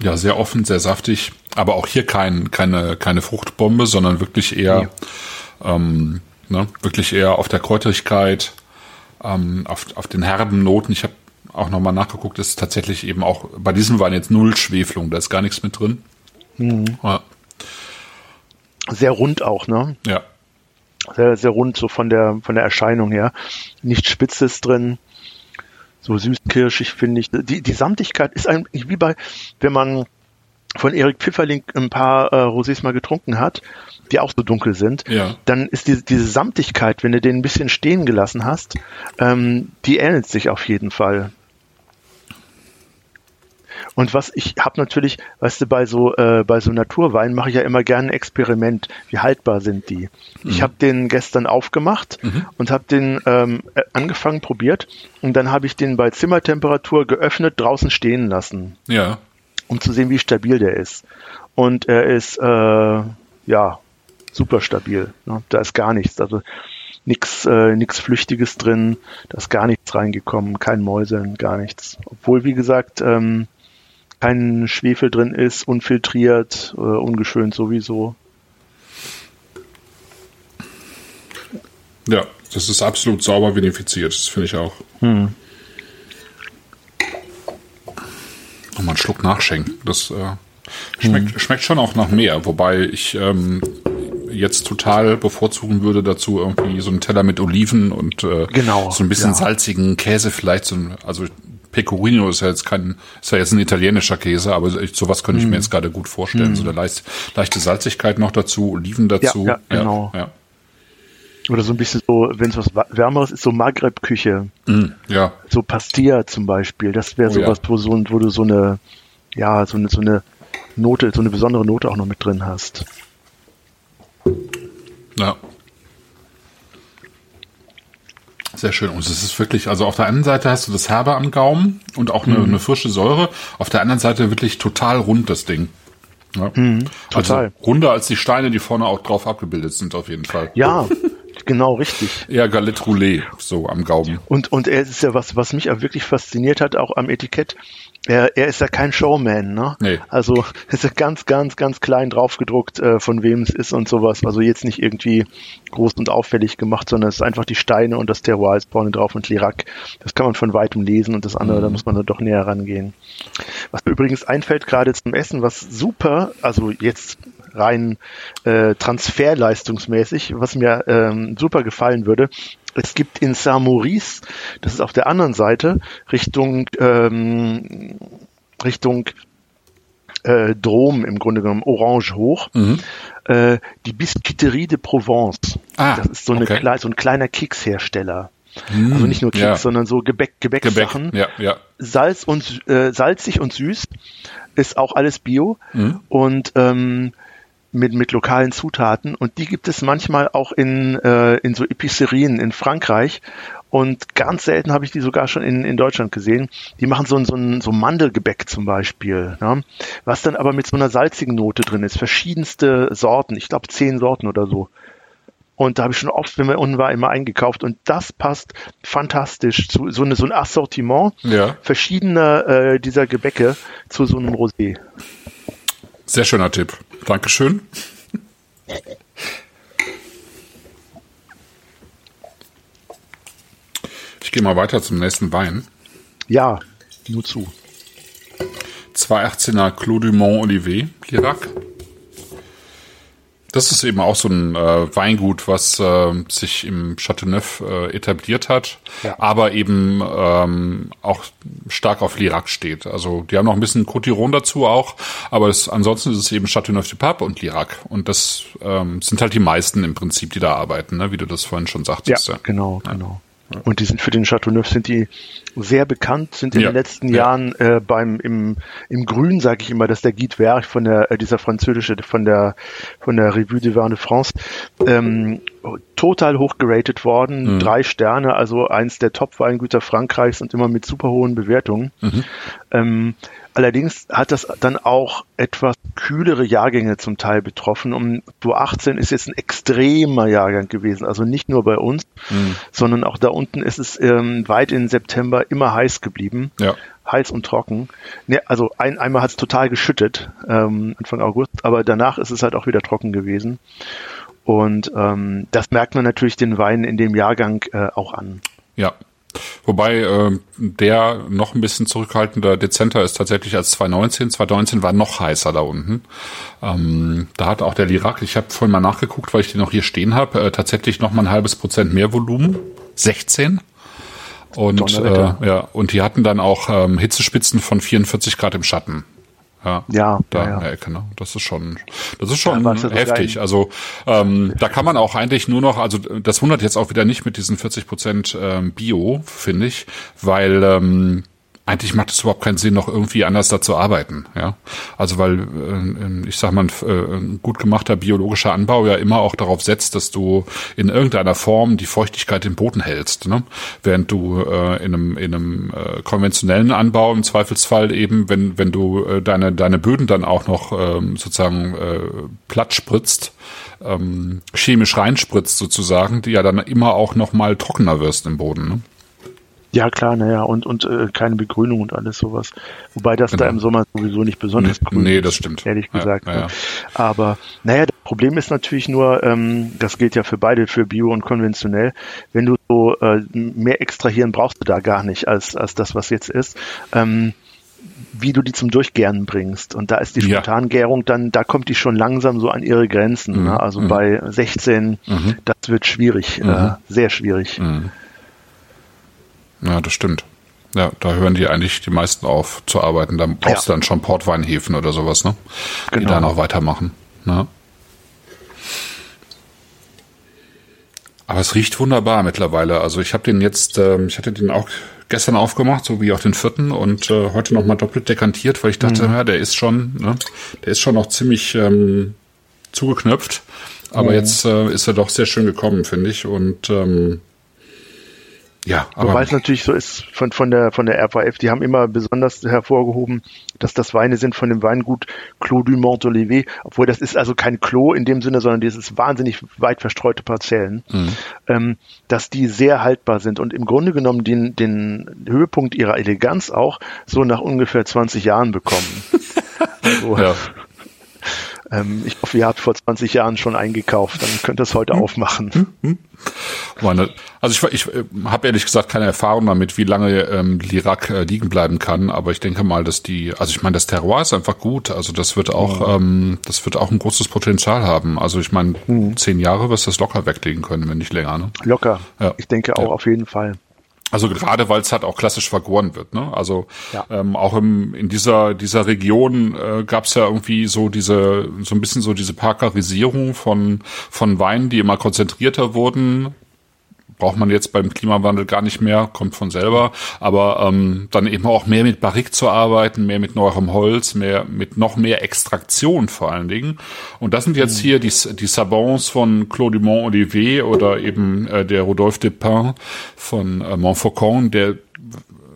Ja, sehr offen, sehr saftig, aber auch hier kein, keine, keine Fruchtbombe, sondern wirklich eher, ähm, ne, wirklich eher auf der Kräuterigkeit, ähm, auf, auf den herben Noten. Ich habe auch nochmal nachgeguckt, ist tatsächlich eben auch bei diesem Wein jetzt null Schwefelung, da ist gar nichts mit drin. Ja, Sehr rund auch, ne? ja, Sehr, sehr rund, so von der, von der Erscheinung her. Nichts Spitzes drin. So süßkirschig finde ich. Die, die Samtigkeit ist eigentlich wie bei, wenn man von Erik Pfifferling ein paar äh, Rosés mal getrunken hat, die auch so dunkel sind, Ja. dann ist diese, diese Samtigkeit, wenn du den ein bisschen stehen gelassen hast, ähm, die ähnelt sich auf jeden Fall. Und was ich habe natürlich, weißt du, bei so äh, bei so Naturwein mache ich ja immer gerne ein Experiment. Wie haltbar sind die? Ich habe den gestern aufgemacht und habe den ähm, äh, angefangen probiert und dann habe ich den bei Zimmertemperatur geöffnet draußen stehen lassen, ja, um zu sehen, wie stabil der ist. Und er ist äh, ja super stabil. Ne? Da ist gar nichts. Also nix, äh, nix Flüchtiges drin, da ist gar nichts reingekommen, kein Mäuseln, gar nichts. Obwohl, wie gesagt, ähm, kein Schwefel drin ist, unfiltriert, äh, ungeschönt sowieso. ja. Das ist absolut sauber vinifiziert, das finde ich auch. Nochmal einen Schluck nachschenken. Das äh, schmeckt, schmeckt schon auch nach mehr, wobei ich ähm, jetzt total bevorzugen würde dazu irgendwie so einen Teller mit Oliven und äh, Genau, so ein bisschen ja. salzigen Käse vielleicht. So ein, also Pecorino ist ja jetzt kein, ist ja jetzt ein italienischer Käse, aber ich, sowas könnte ich mir jetzt gerade gut vorstellen. So eine leicht, leichte Salzigkeit noch dazu, Oliven dazu. ja, genau. Ja, Oder so ein bisschen so, wenn es was wa- Wärmeres ist, so Maghreb-Küche. Mm, ja, So Pastilla zum Beispiel. Das wäre Oh ja. sowas, wo, so, wo du so eine, ja, so eine, so eine Note, so eine besondere Note auch noch mit drin hast. Ja. Sehr schön. Und es ist wirklich, also auf der einen Seite hast du das Herbe am Gaumen und auch eine, eine frische Säure. Auf der anderen Seite wirklich total rund das Ding. Ja. total. Also runder als die Steine, die vorne auch drauf abgebildet sind, auf jeden Fall. Ja, Genau, richtig. Eher Galette Roulé, so am Gaumen. Und, und er ist ja was, was mich auch wirklich fasziniert hat, auch am Etikett. Er, er ist ja kein Showman, ne? Nee. Also ist ja ganz, ganz, ganz klein draufgedruckt, äh, von wem es ist und sowas. Also jetzt nicht irgendwie groß und auffällig gemacht, sondern es ist einfach die Steine und das Terroir ist vorne drauf und Lirac. Das kann man von weitem lesen und das andere, da muss man dann doch näher rangehen. Was mir übrigens einfällt gerade zum Essen, was super, also jetzt rein äh, transferleistungsmäßig, was mir ähm, super gefallen würde. Es gibt in Saint-Maurice, das ist auf der anderen Seite, Richtung ähm, Richtung äh, Drôme im Grunde genommen, Orange hoch, Mhm. äh, die Biscuiterie de Provence. Ah, das ist so, eine okay. so ein kleiner Kekshersteller. Also nicht nur Keks, ja. sondern so Gebäck, Gebäck. Gebäcksachen. Ja, ja. Salz und äh, salzig und süß ist auch alles Bio Mhm. und ähm, mit mit lokalen Zutaten und die gibt es manchmal auch in äh, in so Epicerien in Frankreich und ganz selten habe ich die sogar schon in, in Deutschland gesehen. Die machen so ein, so ein so Mandelgebäck zum Beispiel, ne? was dann aber mit so einer salzigen Note drin ist. Verschiedenste Sorten, ich glaube zehn Sorten oder so. Und da habe ich schon oft, wenn man unten war, immer eingekauft. Und das passt fantastisch zu so, eine, so ein Assortiment Ja. verschiedener äh, dieser Gebäcke zu so einem Rosé. Sehr schöner Tipp. Dankeschön. Ich gehe mal weiter zum nächsten Wein. Ja, nur zu. 218er Clos du Mont Olivet, Lirac. Das ist eben auch so ein äh, Weingut, was äh, sich im Chateauneuf äh, etabliert hat, Ja. aber eben ähm, auch stark auf Lirac steht. Also die haben noch ein bisschen Cotiron dazu auch, aber es, ansonsten ist es eben Chateauneuf du Pape und Lirac. Und das ähm, sind halt die meisten im Prinzip, die da arbeiten, ne? wie du das vorhin schon Ja, sagtest. genau, genau. Und die sind für den Chateauneuf sind die sehr bekannt, sind in Ja, den letzten ja. Jahren äh, beim im, im Grün, sage ich immer, dass der Guide Vert von der äh, dieser französische von der von der Revue de Vin de France ähm, total hoch geratet worden, drei Sterne, also eins der Top-Weingüter Frankreichs und immer mit super hohen Bewertungen. Ähm, allerdings hat das dann auch etwas kühlere Jahrgänge zum Teil betroffen. Um 2018 ist jetzt ein extremer Jahrgang gewesen, also nicht nur bei uns, sondern auch da unten ist es ähm, weit in September immer heiß geblieben. Ja. Heiß und trocken. Ne, also ein, einmal hat es total geschüttet, ähm, Anfang August, aber danach ist es halt auch wieder trocken gewesen. Und ähm, das merkt man natürlich den Wein in dem Jahrgang äh, auch an. Ja. Wobei äh, der noch ein bisschen zurückhaltender, dezenter ist tatsächlich als 2019. 2019 war noch heißer da unten. Ähm, da hat auch der Lirac, ich habe vorhin mal nachgeguckt, weil ich den noch hier stehen habe, äh, tatsächlich noch mal ein halbes Prozent mehr Volumen. 16. Und, äh, ja, und die hatten dann auch ähm, Hitzespitzen von 44 Grad im Schatten. Ja, Ja, da ja, in der Ecke, ne? Das ist schon, das ist schon Ja, heftig. Also ähm, da kann man auch eigentlich nur noch, also das wundert jetzt auch wieder nicht mit diesen 40 Prozent ähm, Bio, finde ich, weil ähm, eigentlich macht es überhaupt keinen Sinn, noch irgendwie anders da zu arbeiten. Ja, also weil äh, ich sag mal, ein, äh, ein gut gemachter biologischer Anbau ja immer auch darauf setzt, dass du in irgendeiner Form die Feuchtigkeit im Boden hältst, ne? während du äh, in einem in einem äh, konventionellen Anbau im Zweifelsfall eben, wenn wenn du äh, deine deine Böden dann auch noch ähm, sozusagen äh, platt spritzt, ähm, chemisch reinspritzt sozusagen, die ja dann immer auch noch mal trockener wirst im Boden. Ne? Ja, klar, naja, und, und äh, keine Begrünung und alles sowas. Wobei das da Genau. im Sommer sowieso nicht besonders Nee, grün nee, ist, das stimmt. Ehrlich Ja, gesagt. ja, ne? ja. Aber naja, das Problem ist natürlich nur, ähm, das gilt ja für beide, für Bio und konventionell, wenn du so äh, mehr extrahieren brauchst du da gar nicht als, als das, was jetzt ist. Ähm, wie du die zum Durchgären bringst. Und da ist die Ja. Spontangärung dann, da kommt die schon langsam so an ihre Grenzen. Mhm. Ne? Also bei 16, das wird schwierig, äh, sehr schwierig. Mhm. Ja, das stimmt. Ja, da hören die eigentlich die meisten auf zu arbeiten. Da brauchst du Ja. dann schon Portweinhefen oder sowas, ne? Die Genau. da noch weitermachen. Ne? Aber es riecht wunderbar mittlerweile. Also ich habe den jetzt, ähm, ich hatte den auch gestern aufgemacht, so wie auch den vierten und äh, heute noch mal doppelt dekantiert, weil ich dachte, ja, der ist schon, ne, der ist schon noch ziemlich ähm, zugeknöpft. Aber jetzt äh, ist er doch sehr schön gekommen, finde ich. Und ähm, Ja, aber Wobei es natürlich so ist von, von der von der RVF, die haben immer besonders hervorgehoben, dass das Weine sind von dem Weingut Clos du Mont Olivet, obwohl das ist also kein Clos in dem Sinne, sondern dieses wahnsinnig weit verstreute Parzellen, mhm. ähm, dass die sehr haltbar sind und im Grunde genommen den, den Höhepunkt ihrer Eleganz auch so nach ungefähr 20 Jahren bekommen. also, ja. Ähm, ich hoffe, ihr habt vor 20 Jahren schon eingekauft, dann könnt ihr es heute hm. aufmachen. Hm. Hm. Also ich, ich äh, habe ehrlich gesagt keine Erfahrung damit, wie lange ähm, Lirac äh, liegen bleiben kann, aber ich denke mal, dass die, also ich meine, das Terroir ist einfach gut, also das wird auch, mhm. ähm, das wird auch ein großes Potenzial haben. Also ich meine, mhm. zehn Jahre wirst du das locker weglegen können, wenn nicht länger. Ne? Locker. Ja. Ich denke auch ja. auf jeden Fall. Also gerade weil es halt auch klassisch vergoren wird. Ne? Also ja. ähm, auch im, in dieser dieser Region äh, gab es ja irgendwie so diese so ein bisschen so diese Parkerisierung von von Weinen, die immer konzentrierter wurden braucht man jetzt beim Klimawandel gar nicht mehr, kommt von selber, aber ähm, dann eben auch mehr mit Barrique zu arbeiten, mehr mit neuerem Holz, mehr mit noch mehr Extraktion vor allen Dingen. Und das sind jetzt mhm. hier die, die Sabons von Claude Dumont Olivier oder eben äh, der Rodolphe Depin von äh, Montfaucon, der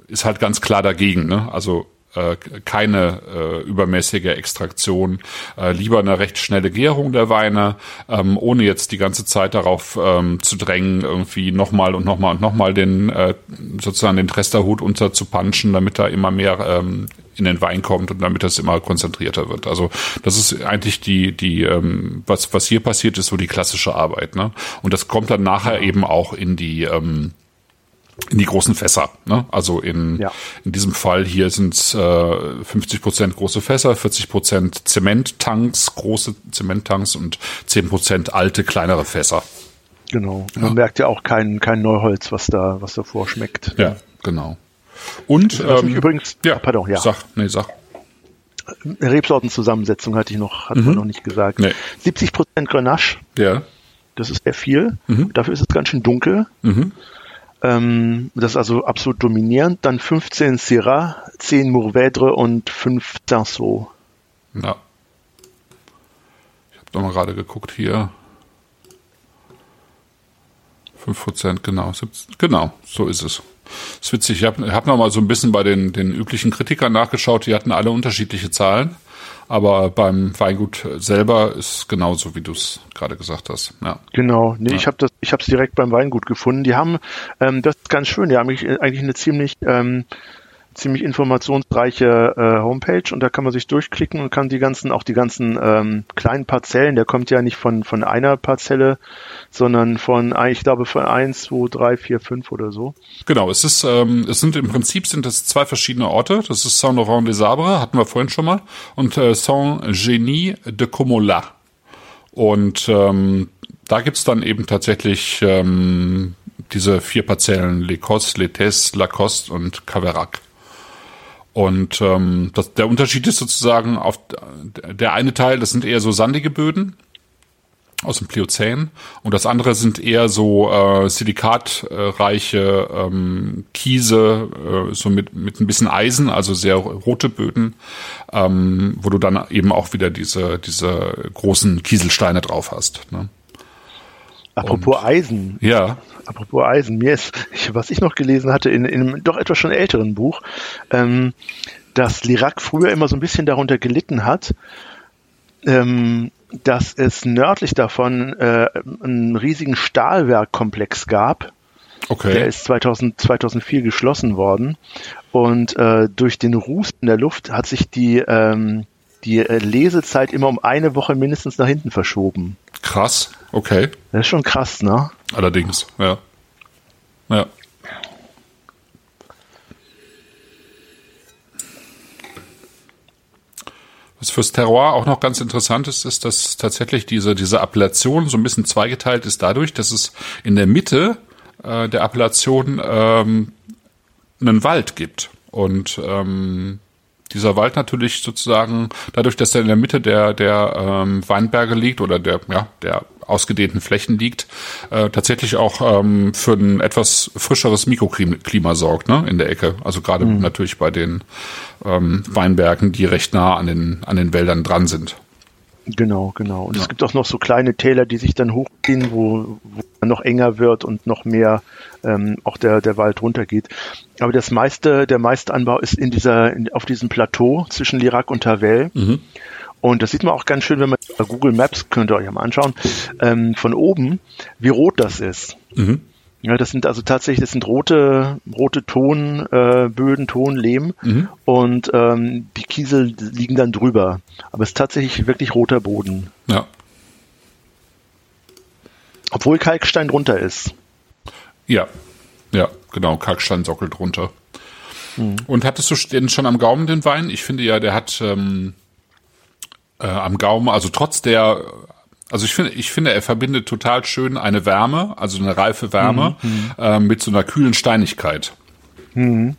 ist halt ganz klar dagegen. Ne? Also äh, keine äh, übermäßige Extraktion, äh, lieber eine recht schnelle Gärung der Weine, ähm, ohne jetzt die ganze Zeit darauf ähm, zu drängen, irgendwie nochmal und nochmal und nochmal den äh, sozusagen den Tresterhut unterzupanschen, damit da immer mehr ähm, in den Wein kommt und damit das immer konzentrierter wird. Also das ist eigentlich die, die, ähm, was, was hier passiert, ist so die klassische Arbeit. Ne? Und das kommt dann nachher eben auch in die ähm, in die großen Fässer. Ne? Also in, ja. in diesem Fall hier sind es äh, 50 Prozent große Fässer, 40 Prozent Zementtanks, große Zementtanks und 10 Prozent alte, kleinere Fässer. Genau. Man ja. merkt ja auch kein, kein Neuholz, was da, was davor schmeckt. Ja, genau. Und ähm, übrigens, ja, ah, pardon, ja. Sag, nee, sag. Rebsortenzusammensetzung hatte ich noch, hat mhm. man noch nicht gesagt. Nee. 70 Prozent Grenache. Ja. Das ist sehr viel. Mhm. Dafür ist es ganz schön dunkel. Mhm. Ähm, das ist also absolut dominierend. Dann 15 Syrah, 10 Mourvèdre und 5 Cinsault. Ja. Ich habe nochmal gerade geguckt hier. 5%, genau. 17, genau, so ist es. Das ist witzig. Ich habe hab noch mal so ein bisschen bei den, den üblichen Kritikern nachgeschaut. Die hatten alle unterschiedliche Zahlen. Aber beim Weingut selber ist genauso, wie du es gerade gesagt hast. Ja. Genau, nee, ja. ich habe das, ich habe es direkt beim Weingut gefunden. Die haben, ähm, das ist ganz schön, die haben eigentlich eine ziemlich ähm, ziemlich informationsreiche äh, Homepage und da kann man sich durchklicken und kann die ganzen, auch die ganzen ähm, kleinen Parzellen, der kommt ja nicht von, von einer Parzelle, sondern von, ich glaube, von eins, zwei, drei, vier, fünf oder so. Genau, es ist, ähm, es sind im Prinzip sind es zwei verschiedene Orte. Das ist Saint-Laurent-des-Arbres, hatten wir vorhin schon mal, und äh, Saint-Génie de Comola. Und ähm, da gibt's dann eben tatsächlich ähm, diese vier Parzellen, Les Tesses, Lacoste und Caverac. Und ähm, das, der Unterschied ist sozusagen auf der eine Teil, das sind eher so sandige Böden aus dem Pliozän und das andere sind eher so äh, silikatreiche ähm, Kiese, äh, so mit, mit ein bisschen Eisen, also sehr rote Böden, ähm, wo du dann eben auch wieder diese, diese großen Kieselsteine drauf hast. Ne? Apropos und, Eisen. Ja. Apropos Eisen, mir ist, was ich noch gelesen hatte in, in einem doch etwas schon älteren Buch, ähm, dass Lirac früher immer so ein bisschen darunter gelitten hat, ähm, dass es nördlich davon äh, einen riesigen Stahlwerkkomplex gab. Okay. Der ist 2000, 2004 geschlossen worden. Und äh, durch den Ruß in der Luft hat sich die, ähm, die äh, Lesezeit immer um eine Woche mindestens nach hinten verschoben. Krass, okay. Das ist schon krass, ne? Allerdings, ja. Ja. Was fürs Terroir auch noch ganz interessant ist, ist, dass tatsächlich diese, diese Appellation so ein bisschen zweigeteilt ist dadurch, dass es in der Mitte äh, der Appellation ähm, einen Wald gibt. Und ähm, dieser Wald natürlich sozusagen, dadurch, dass er in der Mitte der, der ähm, Weinberge liegt oder der, ja, der ausgedehnten Flächen liegt, äh, tatsächlich auch ähm, für ein etwas frischeres Mikroklima sorgt, ne, in der Ecke. Also gerade mhm. natürlich bei den ähm, Weinbergen, die recht nah an den, an den Wäldern dran sind. Genau, genau. Und ja. es gibt auch noch so kleine Täler, die sich dann hochgehen, wo, wo noch enger wird und noch mehr ähm, auch der, der Wald runtergeht. Aber das meiste, der meiste Anbau ist in dieser, in, auf diesem Plateau zwischen Lirac und Tavel. Mhm. Und das sieht man auch ganz schön, wenn man Google Maps, könnt ihr euch mal anschauen, ähm, von oben, wie rot das ist. Mhm. Ja, das sind also tatsächlich, das sind rote, rote Tonböden, äh, Tonlehm mhm. und ähm, die Kiesel liegen dann drüber. Aber es ist tatsächlich wirklich roter Boden. Ja. Obwohl Kalkstein drunter ist. Ja, ja, genau, Kalksteinsockel drunter. Mhm. Und hattest du denn schon am Gaumen den Wein? Ich finde ja, der hat ähm, äh, am Gaumen, also trotz der also ich finde, ich finde, er verbindet total schön eine Wärme, also eine reife Wärme, mhm. äh, mit so einer kühlen Steinigkeit. Mhm.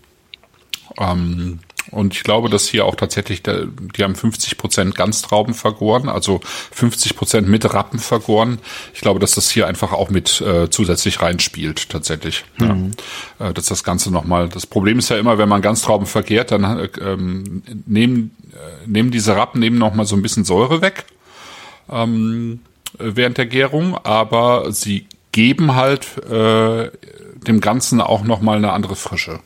Ähm, und ich glaube, dass hier auch tatsächlich, die haben 50 Prozent Ganztrauben vergoren, also 50 Prozent mit Rappen vergoren. Ich glaube, dass das hier einfach auch mit äh, zusätzlich reinspielt, tatsächlich. Mhm. Ja. Äh, dass das Ganze nochmal, das Problem ist ja immer, wenn man Ganztrauben vergehrt, dann äh, ähm, nehmen, äh, nehmen diese Rappen nehmen nochmal so ein bisschen Säure weg ähm, während der Gärung, aber sie geben halt äh, dem Ganzen auch nochmal eine andere Frische.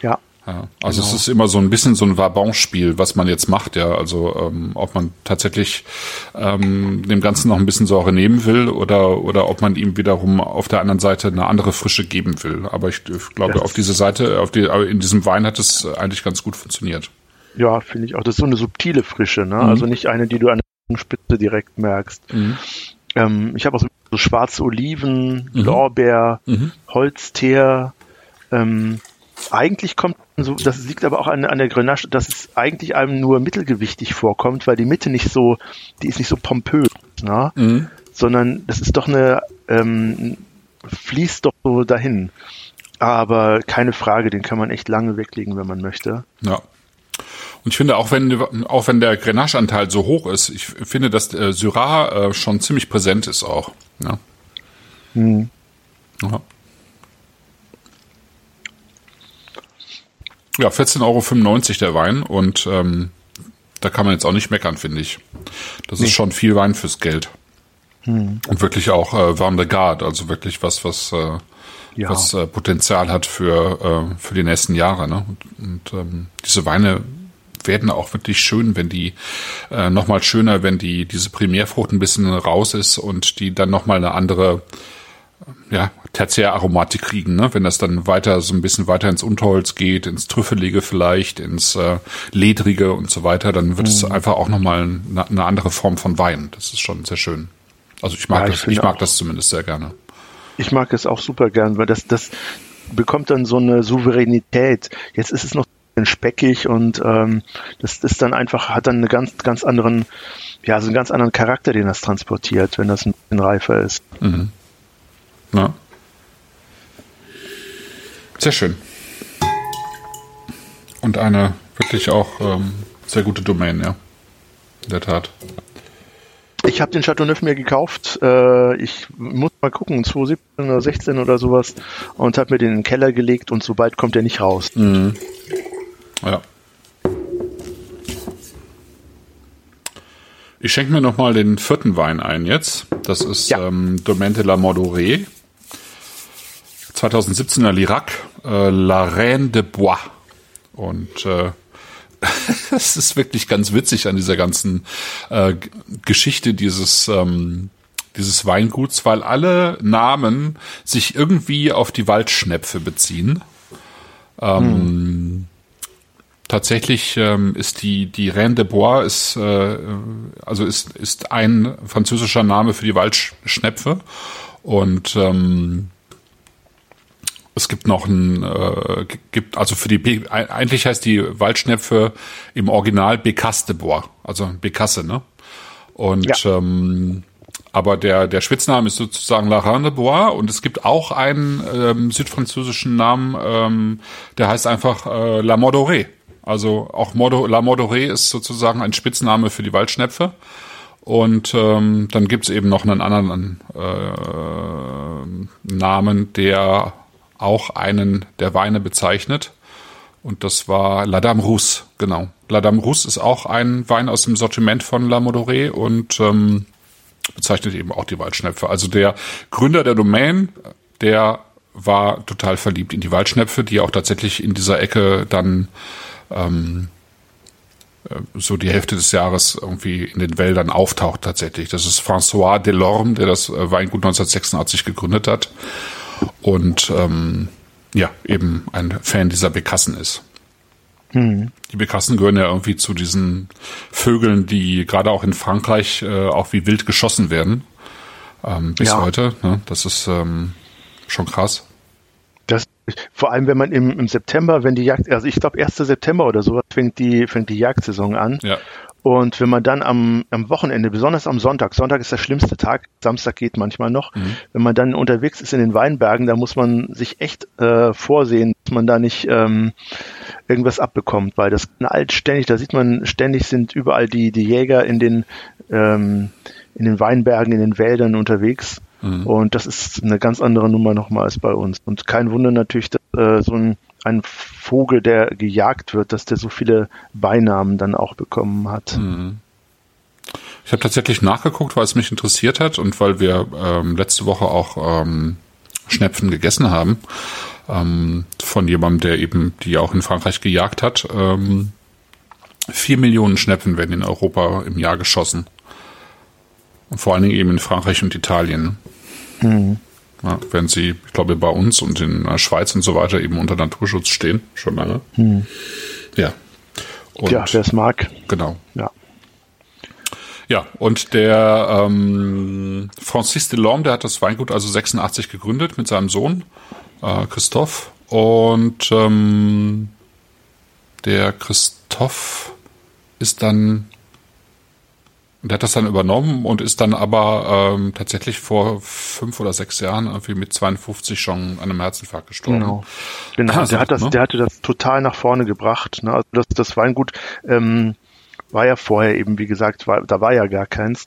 Ja. ja. Also genau. es ist immer so ein bisschen so ein Vabon-Spiel, was man jetzt macht, ja. Also ähm, ob man tatsächlich ähm, dem Ganzen noch ein bisschen Säure nehmen will oder oder ob man ihm wiederum auf der anderen Seite eine andere Frische geben will. Aber ich, ich glaube, das auf diese Seite, auf die, in diesem Wein hat es eigentlich ganz gut funktioniert. Ja, finde ich auch. Das ist so eine subtile Frische, ne? Mhm. Also nicht eine, die du an Spitze direkt merkst. Mhm. Ähm, ich habe auch so, so, schwarze Oliven, mhm. Lorbeer, mhm. Holzteer. Ähm, eigentlich kommt so, das liegt aber auch an, an der Grenache, dass es eigentlich einem nur mittelgewichtig vorkommt, weil die Mitte nicht so, die ist nicht so pompös, ne? Mhm. sondern das ist doch eine, ähm, fließt doch so dahin. Aber keine Frage, den kann man echt lange weglegen, wenn man möchte. Ja. Und ich finde, auch wenn, auch wenn der Grenache-Anteil so hoch ist, ich finde, dass äh, Syrah äh, schon ziemlich präsent ist auch. Ja. Hm. Ja. Ja, 14,95 Euro der Wein und ähm, da kann man jetzt auch nicht meckern, finde ich. Das nee. ist schon viel Wein fürs Geld. Hm. Und wirklich auch äh, Van de Garde, also wirklich was, was, äh, ja. was äh, Potenzial hat für, äh, für die nächsten Jahre. Ne? Und, und ähm, diese Weine werden auch wirklich schön, wenn die äh, nochmal schöner, wenn die diese Primärfrucht ein bisschen raus ist und die dann nochmal eine andere ja, Tertiäraromatik kriegen, ne? wenn das dann weiter so ein bisschen weiter ins Unterholz geht, ins Trüffelige vielleicht, ins äh, Ledrige und so weiter, dann wird mhm. es einfach auch nochmal eine, eine andere Form von Wein. Das ist schon sehr schön. Also ich mag ja, ich das, ich mag auch. das zumindest sehr gerne. Ich mag es auch super gern, weil das, das bekommt dann so eine Souveränität. Jetzt ist es noch speckig und ähm, das ist dann einfach, hat dann einen ganz, ganz anderen, ja, so einen ganz anderen Charakter, den das transportiert, wenn das ein bisschen reifer ist. Mhm. Ja. Sehr schön. Und eine wirklich auch ähm, sehr gute Domain, ja. In der Tat. Ich habe den Chateauneuf mir gekauft. Äh, ich muss mal gucken, 2017 oder 16 oder sowas. Und habe mir den in den Keller gelegt und sobald kommt er nicht raus. Mhm. Ja. Ich schenke mir noch mal den vierten Wein ein jetzt. Das ist ja. ähm, Domaine de la Mordoré. 2017er Lirac, äh, La Reine de Bois. Und äh, es ist wirklich ganz witzig an dieser ganzen äh, Geschichte dieses ähm, dieses Weinguts, weil alle Namen sich irgendwie auf die Waldschnepfe beziehen. Ähm, hm. Tatsächlich ähm, ist die die Reine de Bois ist äh, also ist ist ein französischer Name für die Waldschnepfe und ähm, es gibt noch ein äh, gibt also für die eigentlich heißt die Waldschnepfe im Original Bécasse de Bois, also Bécasse, ne? Und ja. ähm, aber der, der Spitzname ist sozusagen La Reine de Bois und es gibt auch einen ähm, südfranzösischen Namen, ähm, der heißt einfach äh, La Mordoré. Also auch Mordo, La Mordoré ist sozusagen ein Spitzname für die Waldschnepfe. Und ähm, dann gibt's eben noch einen anderen äh, Namen, der auch einen der Weine bezeichnet. Und das war La Dame Rousse, genau. La Dame Rousse ist auch ein Wein aus dem Sortiment von La Modoré und ähm, bezeichnet eben auch die Waldschnepfe. Also der Gründer der Domain, der war total verliebt in die Waldschnepfe, die auch tatsächlich in dieser Ecke dann ähm, äh, so die Hälfte des Jahres irgendwie in den Wäldern auftaucht tatsächlich. Das ist François Delorme, der das äh, Weingut 1986 gegründet hat und ähm, ja, eben ein Fan dieser Bekassen ist. Mhm. Die Bekassen gehören ja irgendwie zu diesen Vögeln, die gerade auch in Frankreich äh, auch wie wild geschossen werden. Ähm, bis ja. heute. Ne? Das ist ähm, schon krass. Das, vor allem, wenn man im, im September, wenn die Jagd, also ich glaube 1. September oder sowas fängt die, fängt die Jagdsaison an. Ja. Und wenn man dann am, am Wochenende, besonders am Sonntag, Sonntag ist der schlimmste Tag, Samstag geht manchmal noch, mhm. wenn man dann unterwegs ist in den Weinbergen, da muss man sich echt äh, vorsehen, dass man da nicht ähm, irgendwas abbekommt, weil das knallt ständig, da sieht man ständig sind überall die, die Jäger in den, ähm, in den Weinbergen, in den Wäldern unterwegs. Mhm. Und das ist eine ganz andere Nummer nochmal als bei uns. Und kein Wunder natürlich, dass äh, so ein ein Vogel, der gejagt wird, dass der so viele Beinamen dann auch bekommen hat. Mhm. Ich habe tatsächlich nachgeguckt, weil es mich interessiert hat und weil wir ähm, letzte Woche auch ähm, Schnepfen gegessen haben ähm, von jemandem, der eben die auch in Frankreich gejagt hat. Ähm, vier Millionen Schnepfen werden in Europa im Jahr geschossen. Und vor allen Dingen eben in Frankreich und Italien. Mhm. Ja, wenn sie, ich glaube, bei uns und in der Schweiz und so weiter eben unter Naturschutz stehen, schon lange. Hm. Ja. Und, ja, wer es mag. Genau. Ja. Ja, und der ähm, Francis Delorme, der hat das Weingut also 86 gegründet mit seinem Sohn äh, Christoph. Und ähm, der Christoph ist dann der hat das dann übernommen und ist dann aber ähm, tatsächlich vor fünf oder sechs Jahren irgendwie mit 52 schon an einem Herzinfarkt gestorben. Genau. genau. Also, der, hat das, ne? der hatte das total nach vorne gebracht. Ne? Also das, das Weingut ähm, war ja vorher eben, wie gesagt, war, da war ja gar keins.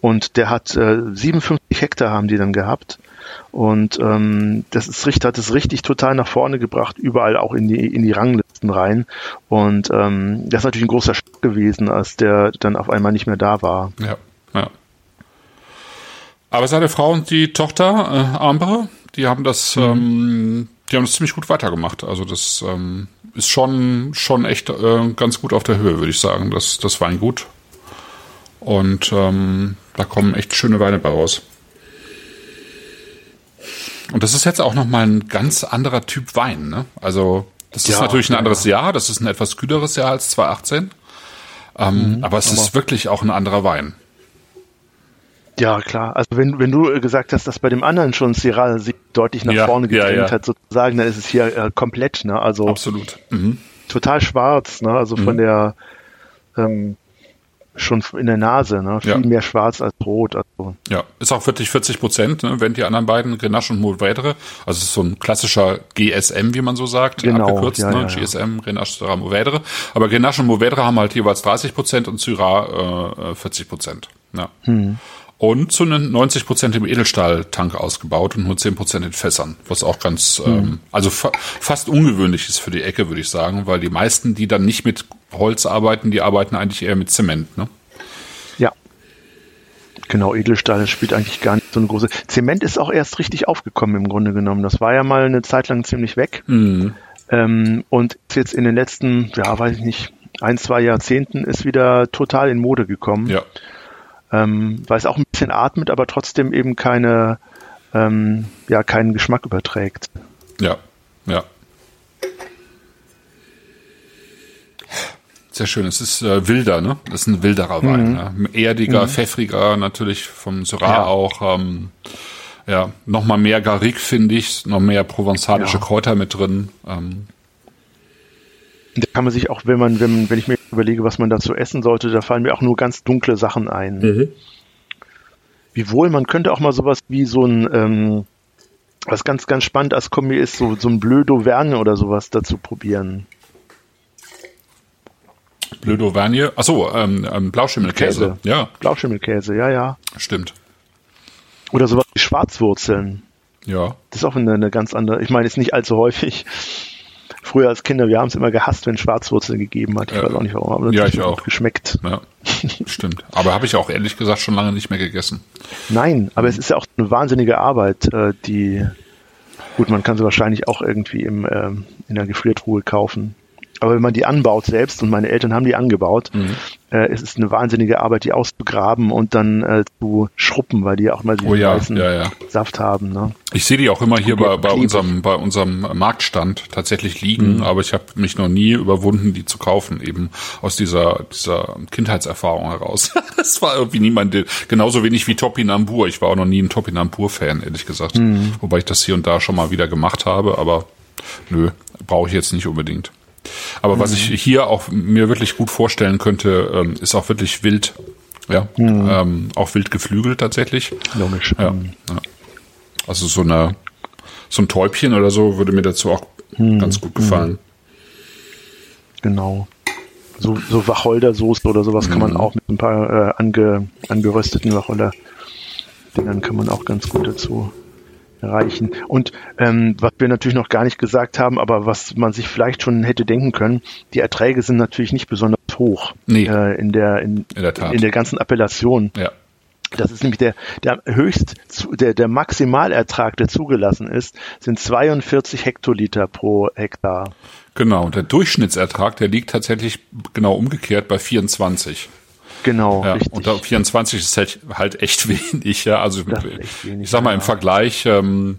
Und der hat äh, 57 Hektar haben die dann gehabt. Und ähm, das ist richtig, hat es richtig total nach vorne gebracht, überall auch in die, in die Ranglisten rein. Und ähm, das ist natürlich ein großer Schock gewesen, als der dann auf einmal nicht mehr da war. Ja, ja. Aber seine Frau und die Tochter, äh, Amber, die haben das, mhm. ähm, die haben das ziemlich gut weitergemacht. Also das ähm, ist schon, schon echt äh, ganz gut auf der Höhe, würde ich sagen. Das, das Weingut. Und ähm, da kommen echt schöne Weine bei raus. Und das ist jetzt auch nochmal ein ganz anderer Typ Wein, ne? Also, das ja, ist natürlich ein anderes ja. Jahr, das ist ein etwas kühleres Jahr als 2018. Ähm, mhm, aber es aber ist wirklich auch ein anderer Wein. Ja, klar. Also wenn, wenn du gesagt hast, dass bei dem anderen schon Syrah sich deutlich nach ja, vorne gedrängt ja, hat, sozusagen, dann ist es hier äh, komplett, ne? Also absolut. Mhm. Total schwarz, ne? Also von mhm. der ähm, schon in der Nase, ne? Viel ja. mehr schwarz als rot. Also. Ja, ist auch wirklich 40 Prozent, ne? wenn die anderen beiden, Grenache und Mourvedre, also es ist so ein klassischer GSM, wie man so sagt, genau, abgekürzt, ja, ne? Ja, GSM, Grenache, Syrah, Mourvedre. Aber Grenache und Mourvedre haben halt jeweils 30 Prozent und Syrah äh, 40 Prozent. Ja. Hm. Und zu 90 Prozent im Edelstahltank ausgebaut und nur 10 Prozent in Fässern, was auch ganz, hm. ähm, also fa fast ungewöhnlich ist für die Ecke, würde ich sagen, weil die meisten, die dann nicht mit Holz arbeiten, die arbeiten eigentlich eher mit Zement, ne? Ja. Genau, Edelstahl spielt eigentlich gar nicht so eine große. Zement ist auch erst richtig aufgekommen im Grunde genommen. Das war ja mal eine Zeit lang ziemlich weg. Mhm. Ähm, und jetzt in den letzten, ja, weiß ich nicht, ein, zwei Jahrzehnten ist wieder total in Mode gekommen. Ja. Ähm, weil es auch ein bisschen atmet, aber trotzdem eben keine, ähm, ja, keinen Geschmack überträgt. Ja, ja. Sehr schön. Es ist äh, wilder, ne? Das ist ein wilderer Wein. Mhm. Ja. Erdiger, mhm. pfeffriger, natürlich vom Syrah ja. auch. Ähm, ja, noch mal mehr Garrigue finde ich, noch mehr provenzalische ja. Kräuter mit drin. Ähm. Da kann man sich auch, wenn man, wenn, wenn ich mir überlege, was man dazu essen sollte, da fallen mir auch nur ganz dunkle Sachen ein. Mhm. Wiewohl, man könnte auch mal sowas wie so ein, ähm, was ganz, ganz spannend als Kombi ist, so, so ein Bleu d'Auvergne oder sowas dazu probieren. Bleu d'Auvergne. Achso, ähm, ähm, Blauschimmelkäse. Käse. Ja. Blauschimmelkäse, ja, ja. Stimmt. Oder sowas wie Schwarzwurzeln. Ja. Das ist auch eine, eine ganz andere, ich meine, ist nicht allzu häufig. Früher als Kinder, wir haben es immer gehasst, wenn Schwarzwurzel gegeben hat. Ich Ja. weiß auch nicht warum, aber Ja, das ich hat auch. geschmeckt. Ja, stimmt. Aber habe ich auch ehrlich gesagt schon lange nicht mehr gegessen. Nein, aber es ist ja auch eine wahnsinnige Arbeit, äh, die gut, man kann sie wahrscheinlich auch irgendwie im, ähm, in der Gefriertruhe kaufen. Aber wenn man die anbaut selbst, und meine Eltern haben die angebaut, Mhm. Äh, es ist eine wahnsinnige Arbeit, die auszugraben und dann äh, zu schruppen, weil die ja auch mal diesen Oh ja, weißen ja, ja. Saft haben. Ne? Ich sehe die auch immer hier bei, bei, unserem, bei unserem Marktstand tatsächlich liegen, Mhm. aber ich habe mich noch nie überwunden, die zu kaufen, eben aus dieser, dieser Kindheitserfahrung heraus. Es war irgendwie niemand, genauso wenig wie Topinambur. Ich war auch noch nie ein Topinambur-Fan, ehrlich gesagt. Mhm. Wobei ich das hier und da schon mal wieder gemacht habe, aber nö, brauche ich jetzt nicht unbedingt. Aber was ich hier auch mir wirklich gut vorstellen könnte, ähm, ist auch wirklich wild. Ja, ähm, auch wild geflügelt tatsächlich. Logisch. Ja, ja. Also so eine so ein Täubchen oder so würde mir dazu auch ganz gut gefallen. Genau. So, so Wacholdersoße oder sowas kann Mhm. man auch mit ein paar äh, ange, angerösteten Wacholder, dann kann man auch ganz gut dazu erreichen. Und ähm, was wir natürlich noch gar nicht gesagt haben, aber was man sich vielleicht schon hätte denken können, die Erträge sind natürlich nicht besonders hoch Nee. äh, in der in, In der Tat. in der ganzen Appellation. Ja. Das ist nämlich der, der höchst, der, der Maximalertrag, der zugelassen ist, sind 42 Hektoliter pro Hektar. Genau, der Durchschnittsertrag, der liegt tatsächlich genau umgekehrt bei 24. Genau, Ja, richtig. und da 24 ist halt, halt echt wenig. Ja, also wenig, ich sag mal im ja. Vergleich ähm,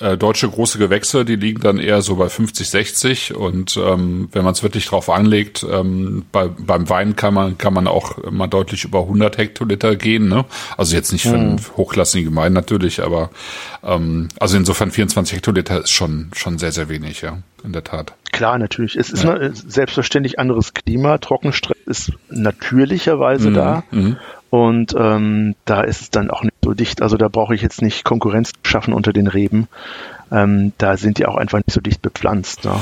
äh, deutsche große Gewächse, die liegen dann eher so bei 50, 60 und ähm, wenn man es wirklich drauf anlegt, ähm, bei, beim Wein kann man kann man auch mal deutlich über 100 Hektoliter gehen. Ne? Also jetzt nicht für einen hochklassigen Wein natürlich, aber ähm, also insofern 24 Hektoliter ist schon schon sehr sehr wenig, ja, in der Tat. Klar, natürlich. Es ist ne, selbstverständlich anderes Klima. Trockenstress ist natürlicherweise da. Und ähm, da ist es dann auch nicht so dicht. Also da brauche ich jetzt nicht Konkurrenz schaffen unter den Reben. Ähm, da sind die auch einfach nicht so dicht bepflanzt. Ne?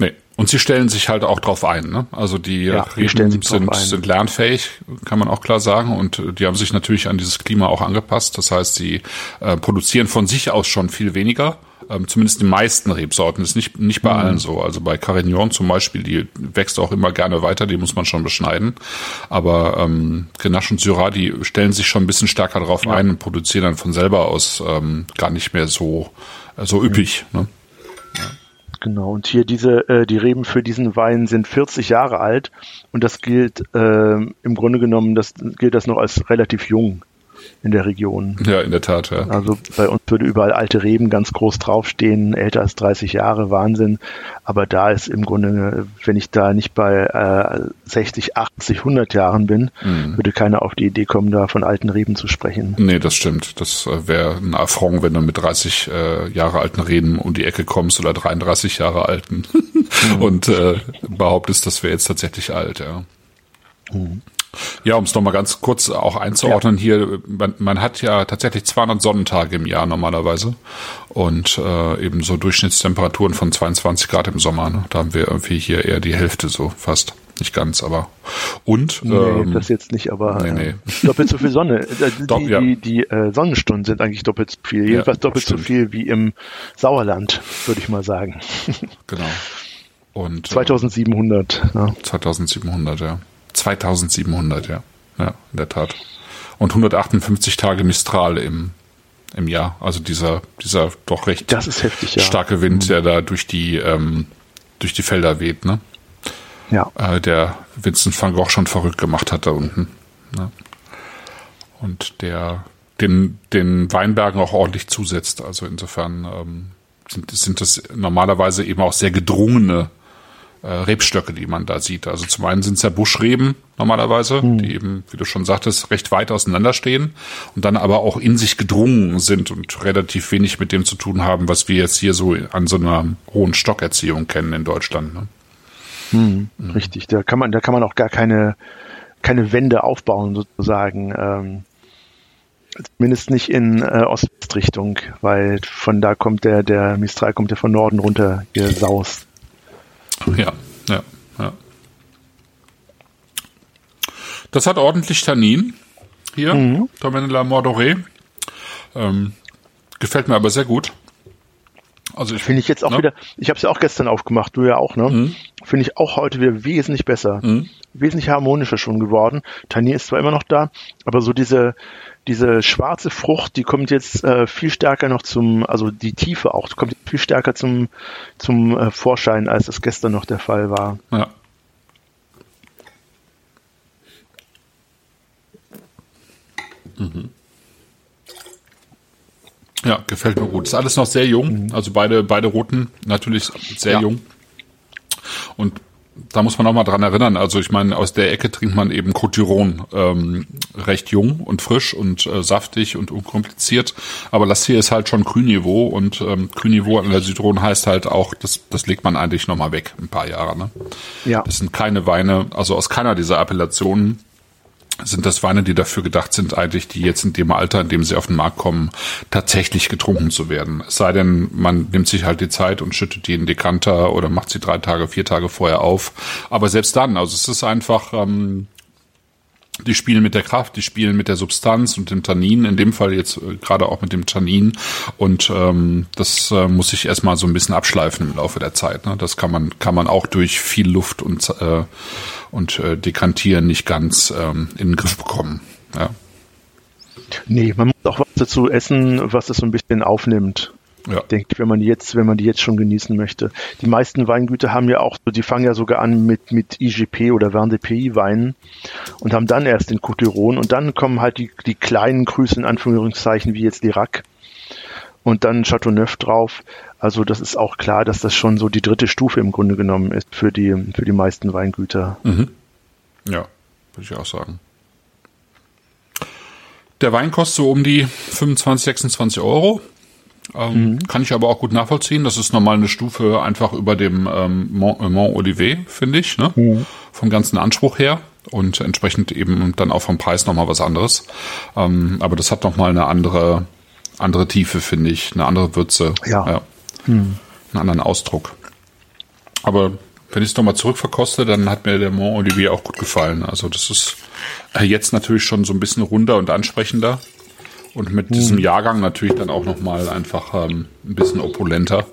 Nee. Und sie stellen sich halt auch drauf ein. Ne? Also die Ja, die Reben drauf sind, sind lernfähig, kann man auch klar sagen. Und die haben sich natürlich an dieses Klima auch angepasst. Das heißt, sie äh, produzieren von sich aus schon viel weniger. Ähm, zumindest die meisten Rebsorten. Das ist nicht, nicht bei allen so. Also bei Carignan zum Beispiel, die wächst auch immer gerne weiter, die muss man schon beschneiden. Aber ähm, Grenache und Syrah, die stellen sich schon ein bisschen stärker drauf ein und produzieren dann von selber aus ähm, gar nicht mehr so, äh, so üppig. Ne? Genau. Und hier diese, äh, die Reben für diesen Wein sind 40 Jahre alt. Und das gilt äh, im Grunde genommen, das gilt das noch als relativ jung in der Region. Ja, in der Tat, ja. Also bei uns würde überall alte Reben ganz groß draufstehen, älter als 30 Jahre, Wahnsinn. Aber da ist im Grunde, wenn ich da nicht bei äh, 60, 80, 100 Jahren bin, würde keiner auf die Idee kommen, da von alten Reben zu sprechen. Nee, das stimmt. Das äh, wäre ein Affront, wenn du mit 30 äh, Jahre alten Reden um die Ecke kommst oder 33 Jahre alten und äh, behauptest, das wäre jetzt tatsächlich alt, ja. Ja, um es nochmal ganz kurz auch einzuordnen hier, man, man hat ja tatsächlich 200 Sonnentage im Jahr normalerweise und äh, eben so Durchschnittstemperaturen von 22 Grad im Sommer. Ne? Da haben wir irgendwie hier eher die Hälfte so fast. Nicht ganz, aber und Nee, ähm, das jetzt nicht, aber nee, äh, nee. doppelt so viel Sonne. Äh, Die, Dopp- ja. die, die äh, Sonnenstunden sind eigentlich doppelt so viel. Jedenfalls doppelt so viel wie im Sauerland, würde ich mal sagen. genau. Und äh, 2700. Ja. 2700, ja. 2700, ja. Ja, in der Tat. Und 158 Tage Mistral im, im Jahr. Also dieser, dieser doch recht Das ist heftig, ja. starke Wind, der da durch die, ähm, durch die Felder weht, ne? Ja. Äh, der Vincent van Gogh schon verrückt gemacht hat da unten. Ne? Und der den, den Weinbergen auch ordentlich zusetzt. Also insofern ähm, sind, sind das normalerweise eben auch sehr gedrungene äh, Rebstöcke, die man da sieht. Also zum einen sind es ja Buschreben normalerweise, die eben, wie du schon sagtest, recht weit auseinander stehen und dann aber auch in sich gedrungen sind und relativ wenig mit dem zu tun haben, was wir jetzt hier so an so einer hohen Stockerziehung kennen in Deutschland. Ne? Mhm. Richtig, da kann man, da kann man auch gar keine, keine Wände aufbauen sozusagen. Ähm, zumindest nicht in äh, Ostrichtung, weil von da kommt der, der Mistral kommt ja von Norden runter gesaust. Ja, ja, ja. Das hat ordentlich Tannin hier, mhm. Domaine la Mordoré. Ähm, gefällt mir aber sehr gut. Also ich finde ich jetzt auch ne? wieder, ich habe es ja auch gestern aufgemacht, du ja auch, ne? Mhm. Finde ich auch heute wieder wesentlich besser, mhm. wesentlich harmonischer schon geworden. Tannier ist zwar immer noch da, aber so diese diese schwarze Frucht, die kommt jetzt äh, viel stärker noch zum, also die Tiefe auch, kommt viel stärker zum zum äh, Vorschein, als es gestern noch der Fall war. Ja. Mhm. Ja, gefällt mir gut. Ist alles noch sehr jung. Mhm. Also beide, beide Roten natürlich sehr ja. jung. Und da muss man auch mal dran erinnern. Also ich meine, aus der Ecke trinkt man eben Cotiron ähm, recht jung und frisch und äh, saftig und unkompliziert. Aber das hier ist halt schon Grünniveau und ähm, Grünniveau an der Südron heißt halt auch, das, das legt man eigentlich nochmal weg, ein paar Jahre. Ne? Ja. Das sind keine Weine, also aus keiner dieser Appellationen sind das Weine, die dafür gedacht sind, eigentlich, die jetzt in dem Alter, in dem sie auf den Markt kommen, tatsächlich getrunken zu werden. Es sei denn, man nimmt sich halt die Zeit und schüttet die in Dekanter oder macht sie drei Tage, vier Tage vorher auf. Aber selbst dann, also es ist einfach, ähm, die spielen mit der Kraft, die spielen mit der Substanz und dem Tannin, in dem Fall jetzt äh, gerade auch mit dem Tannin. Und ähm, das äh, muss sich erstmal so ein bisschen abschleifen im Laufe der Zeit. Ne? Das kann man, kann man auch durch viel Luft und, äh, und äh, Dekantieren nicht ganz ähm, in den Griff bekommen. Ja. Nee, man muss auch was dazu essen, was es so ein bisschen aufnimmt. Ja. Denke ich, wenn man die jetzt, wenn man die jetzt schon genießen möchte. Die meisten Weingüter haben ja auch, die fangen ja sogar an mit, mit IGP oder Vin de Pays Weinen und haben dann erst den Coteron und dann kommen halt die, die kleinen Grüße in Anführungszeichen wie jetzt Lirac und dann Chateauneuf drauf. Also das ist auch klar, dass das schon so die dritte Stufe im Grunde genommen ist für die, für die meisten Weingüter. Mhm. Ja, würde ich auch sagen. Der Wein kostet so um die 25, 26 Euro. Ähm, mhm. Kann ich aber auch gut nachvollziehen. Das ist normal eine Stufe einfach über dem ähm, Mont, äh, Mont Olivet, finde ich, ne? Mhm. Vom ganzen Anspruch her und entsprechend eben dann auch vom Preis nochmal was anderes. Ähm, aber das hat nochmal eine andere, andere Tiefe, finde ich, eine andere Würze. Ja. ja. Mhm. Einen anderen Ausdruck. Aber wenn ich es nochmal zurückverkoste, dann hat mir der Mont Olivier auch gut gefallen. Also das ist äh, jetzt natürlich schon so ein bisschen runder und ansprechender. Und mit hm. diesem Jahrgang natürlich dann auch nochmal einfach ähm, ein bisschen opulenter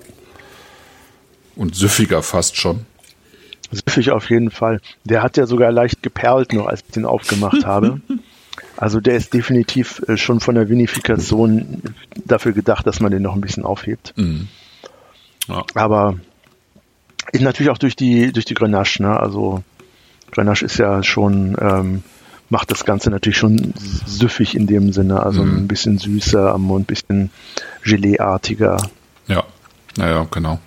und süffiger fast schon. Süffig auf jeden Fall. Der hat ja sogar leicht geperlt noch, als ich den aufgemacht habe. Also der ist definitiv äh, schon von der Vinifikation dafür gedacht, dass man den noch ein bisschen aufhebt. Mhm. Ja. Aber ist natürlich auch durch die durch die Grenache. Ne? Also Grenache ist ja schon ähm, macht das Ganze natürlich schon süffig in dem Sinne, also mhm. ein bisschen süßer am Mund, ein bisschen Gelee-artiger. Ja, naja, genau.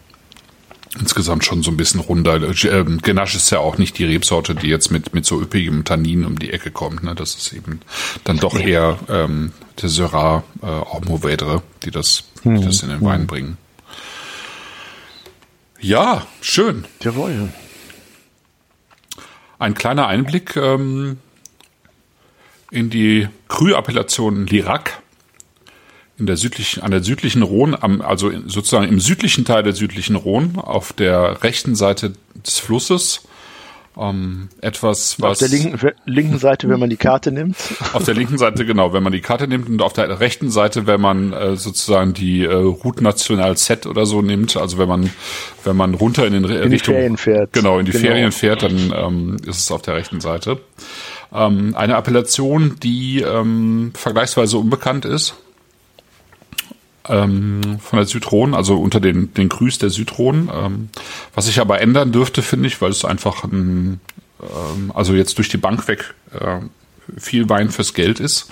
Insgesamt schon so ein bisschen runder. Ähm, Grenache ist ja auch nicht die Rebsorte, die jetzt mit, mit so üppigem Tannin um die Ecke kommt. Ne? Das ist eben dann doch eher ähm, der Syrah, äh, auch Mourvedre, die das, mhm. die das in den Wein mhm. bringen. Ja, schön. Jawohl. Ein kleiner Einblick ähm, in die Krü-Appellation Lirac in der südlichen, an der südlichen Rhone, also sozusagen im südlichen Teil der südlichen Rhone, auf der rechten Seite des Flusses. Ähm, etwas, was. Auf der linken, linken Seite, wenn man die Karte nimmt. Auf der linken Seite, genau, wenn man die Karte nimmt und auf der rechten Seite, wenn man äh, sozusagen die äh, Route National Set oder so nimmt, also wenn man, wenn man runter in den in Richtung. Die Ferien fährt. Genau, in die genau. Ferien fährt, dann ähm, ist es auf der rechten Seite. Ähm, eine Appellation, die ähm, vergleichsweise unbekannt ist ähm, von der Südron, also unter den, den Grüß der Südron. Ähm, was sich aber ändern dürfte, finde ich, weil es einfach ein, ähm, also jetzt durch die Bank weg äh, viel Wein fürs Geld ist.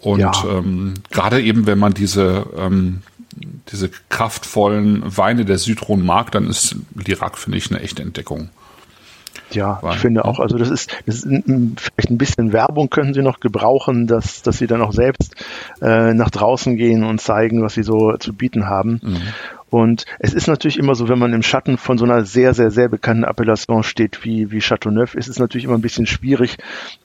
Und ja. ähm, gerade eben, wenn man diese, ähm, diese kraftvollen Weine der Südron mag, dann ist Lirac, finde ich, eine echte Entdeckung. Ja, ich finde auch, also das ist, das ist ein, vielleicht ein bisschen Werbung können sie noch gebrauchen, dass, dass sie dann auch selbst äh, nach draußen gehen und zeigen, was sie so zu bieten haben. Mhm. Und es ist natürlich immer so, wenn man im Schatten von so einer sehr, sehr, sehr bekannten Appellation steht wie, wie Chateauneuf, ist es natürlich immer ein bisschen schwierig,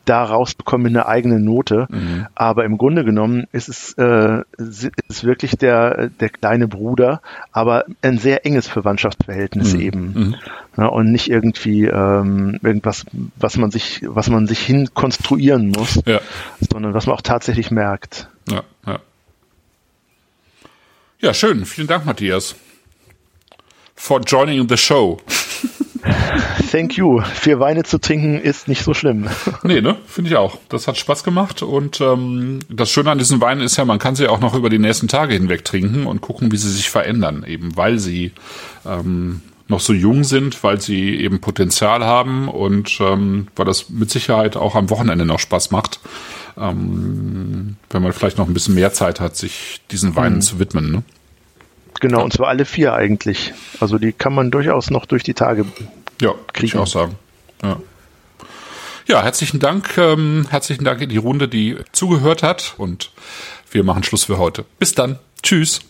da rausbekommen eine eigene Note. Mhm. Aber im Grunde genommen ist es, äh, ist wirklich der, der kleine Bruder, aber ein sehr enges Verwandtschaftsverhältnis mhm. eben. Mhm. Ja, und nicht irgendwie ähm, irgendwas, was man sich, was man sich hin konstruieren muss, ja. sondern was man auch tatsächlich merkt. Ja, ja. Ja, schön. Vielen Dank, Matthias. for joining the show. Thank you. Vier Weine zu trinken ist nicht so schlimm. Nee, ne? Finde ich auch. Das hat Spaß gemacht und ähm, das Schöne an diesen Weinen ist ja, man kann sie auch noch über die nächsten Tage hinweg trinken und gucken, wie sie sich verändern, eben weil sie ähm, noch so jung sind, weil sie eben Potenzial haben und ähm, weil das mit Sicherheit auch am Wochenende noch Spaß macht, ähm, wenn man vielleicht noch ein bisschen mehr Zeit hat, sich diesen Weinen mhm. zu widmen. Ne? Genau, ja. und zwar alle vier eigentlich. Also die kann man durchaus noch durch die Tage ja, kriegen. ich auch sagen. Ja. Ja, herzlichen Dank, ähm, herzlichen Dank in die Runde, die zugehört hat und wir machen Schluss für heute. Bis dann. Tschüss.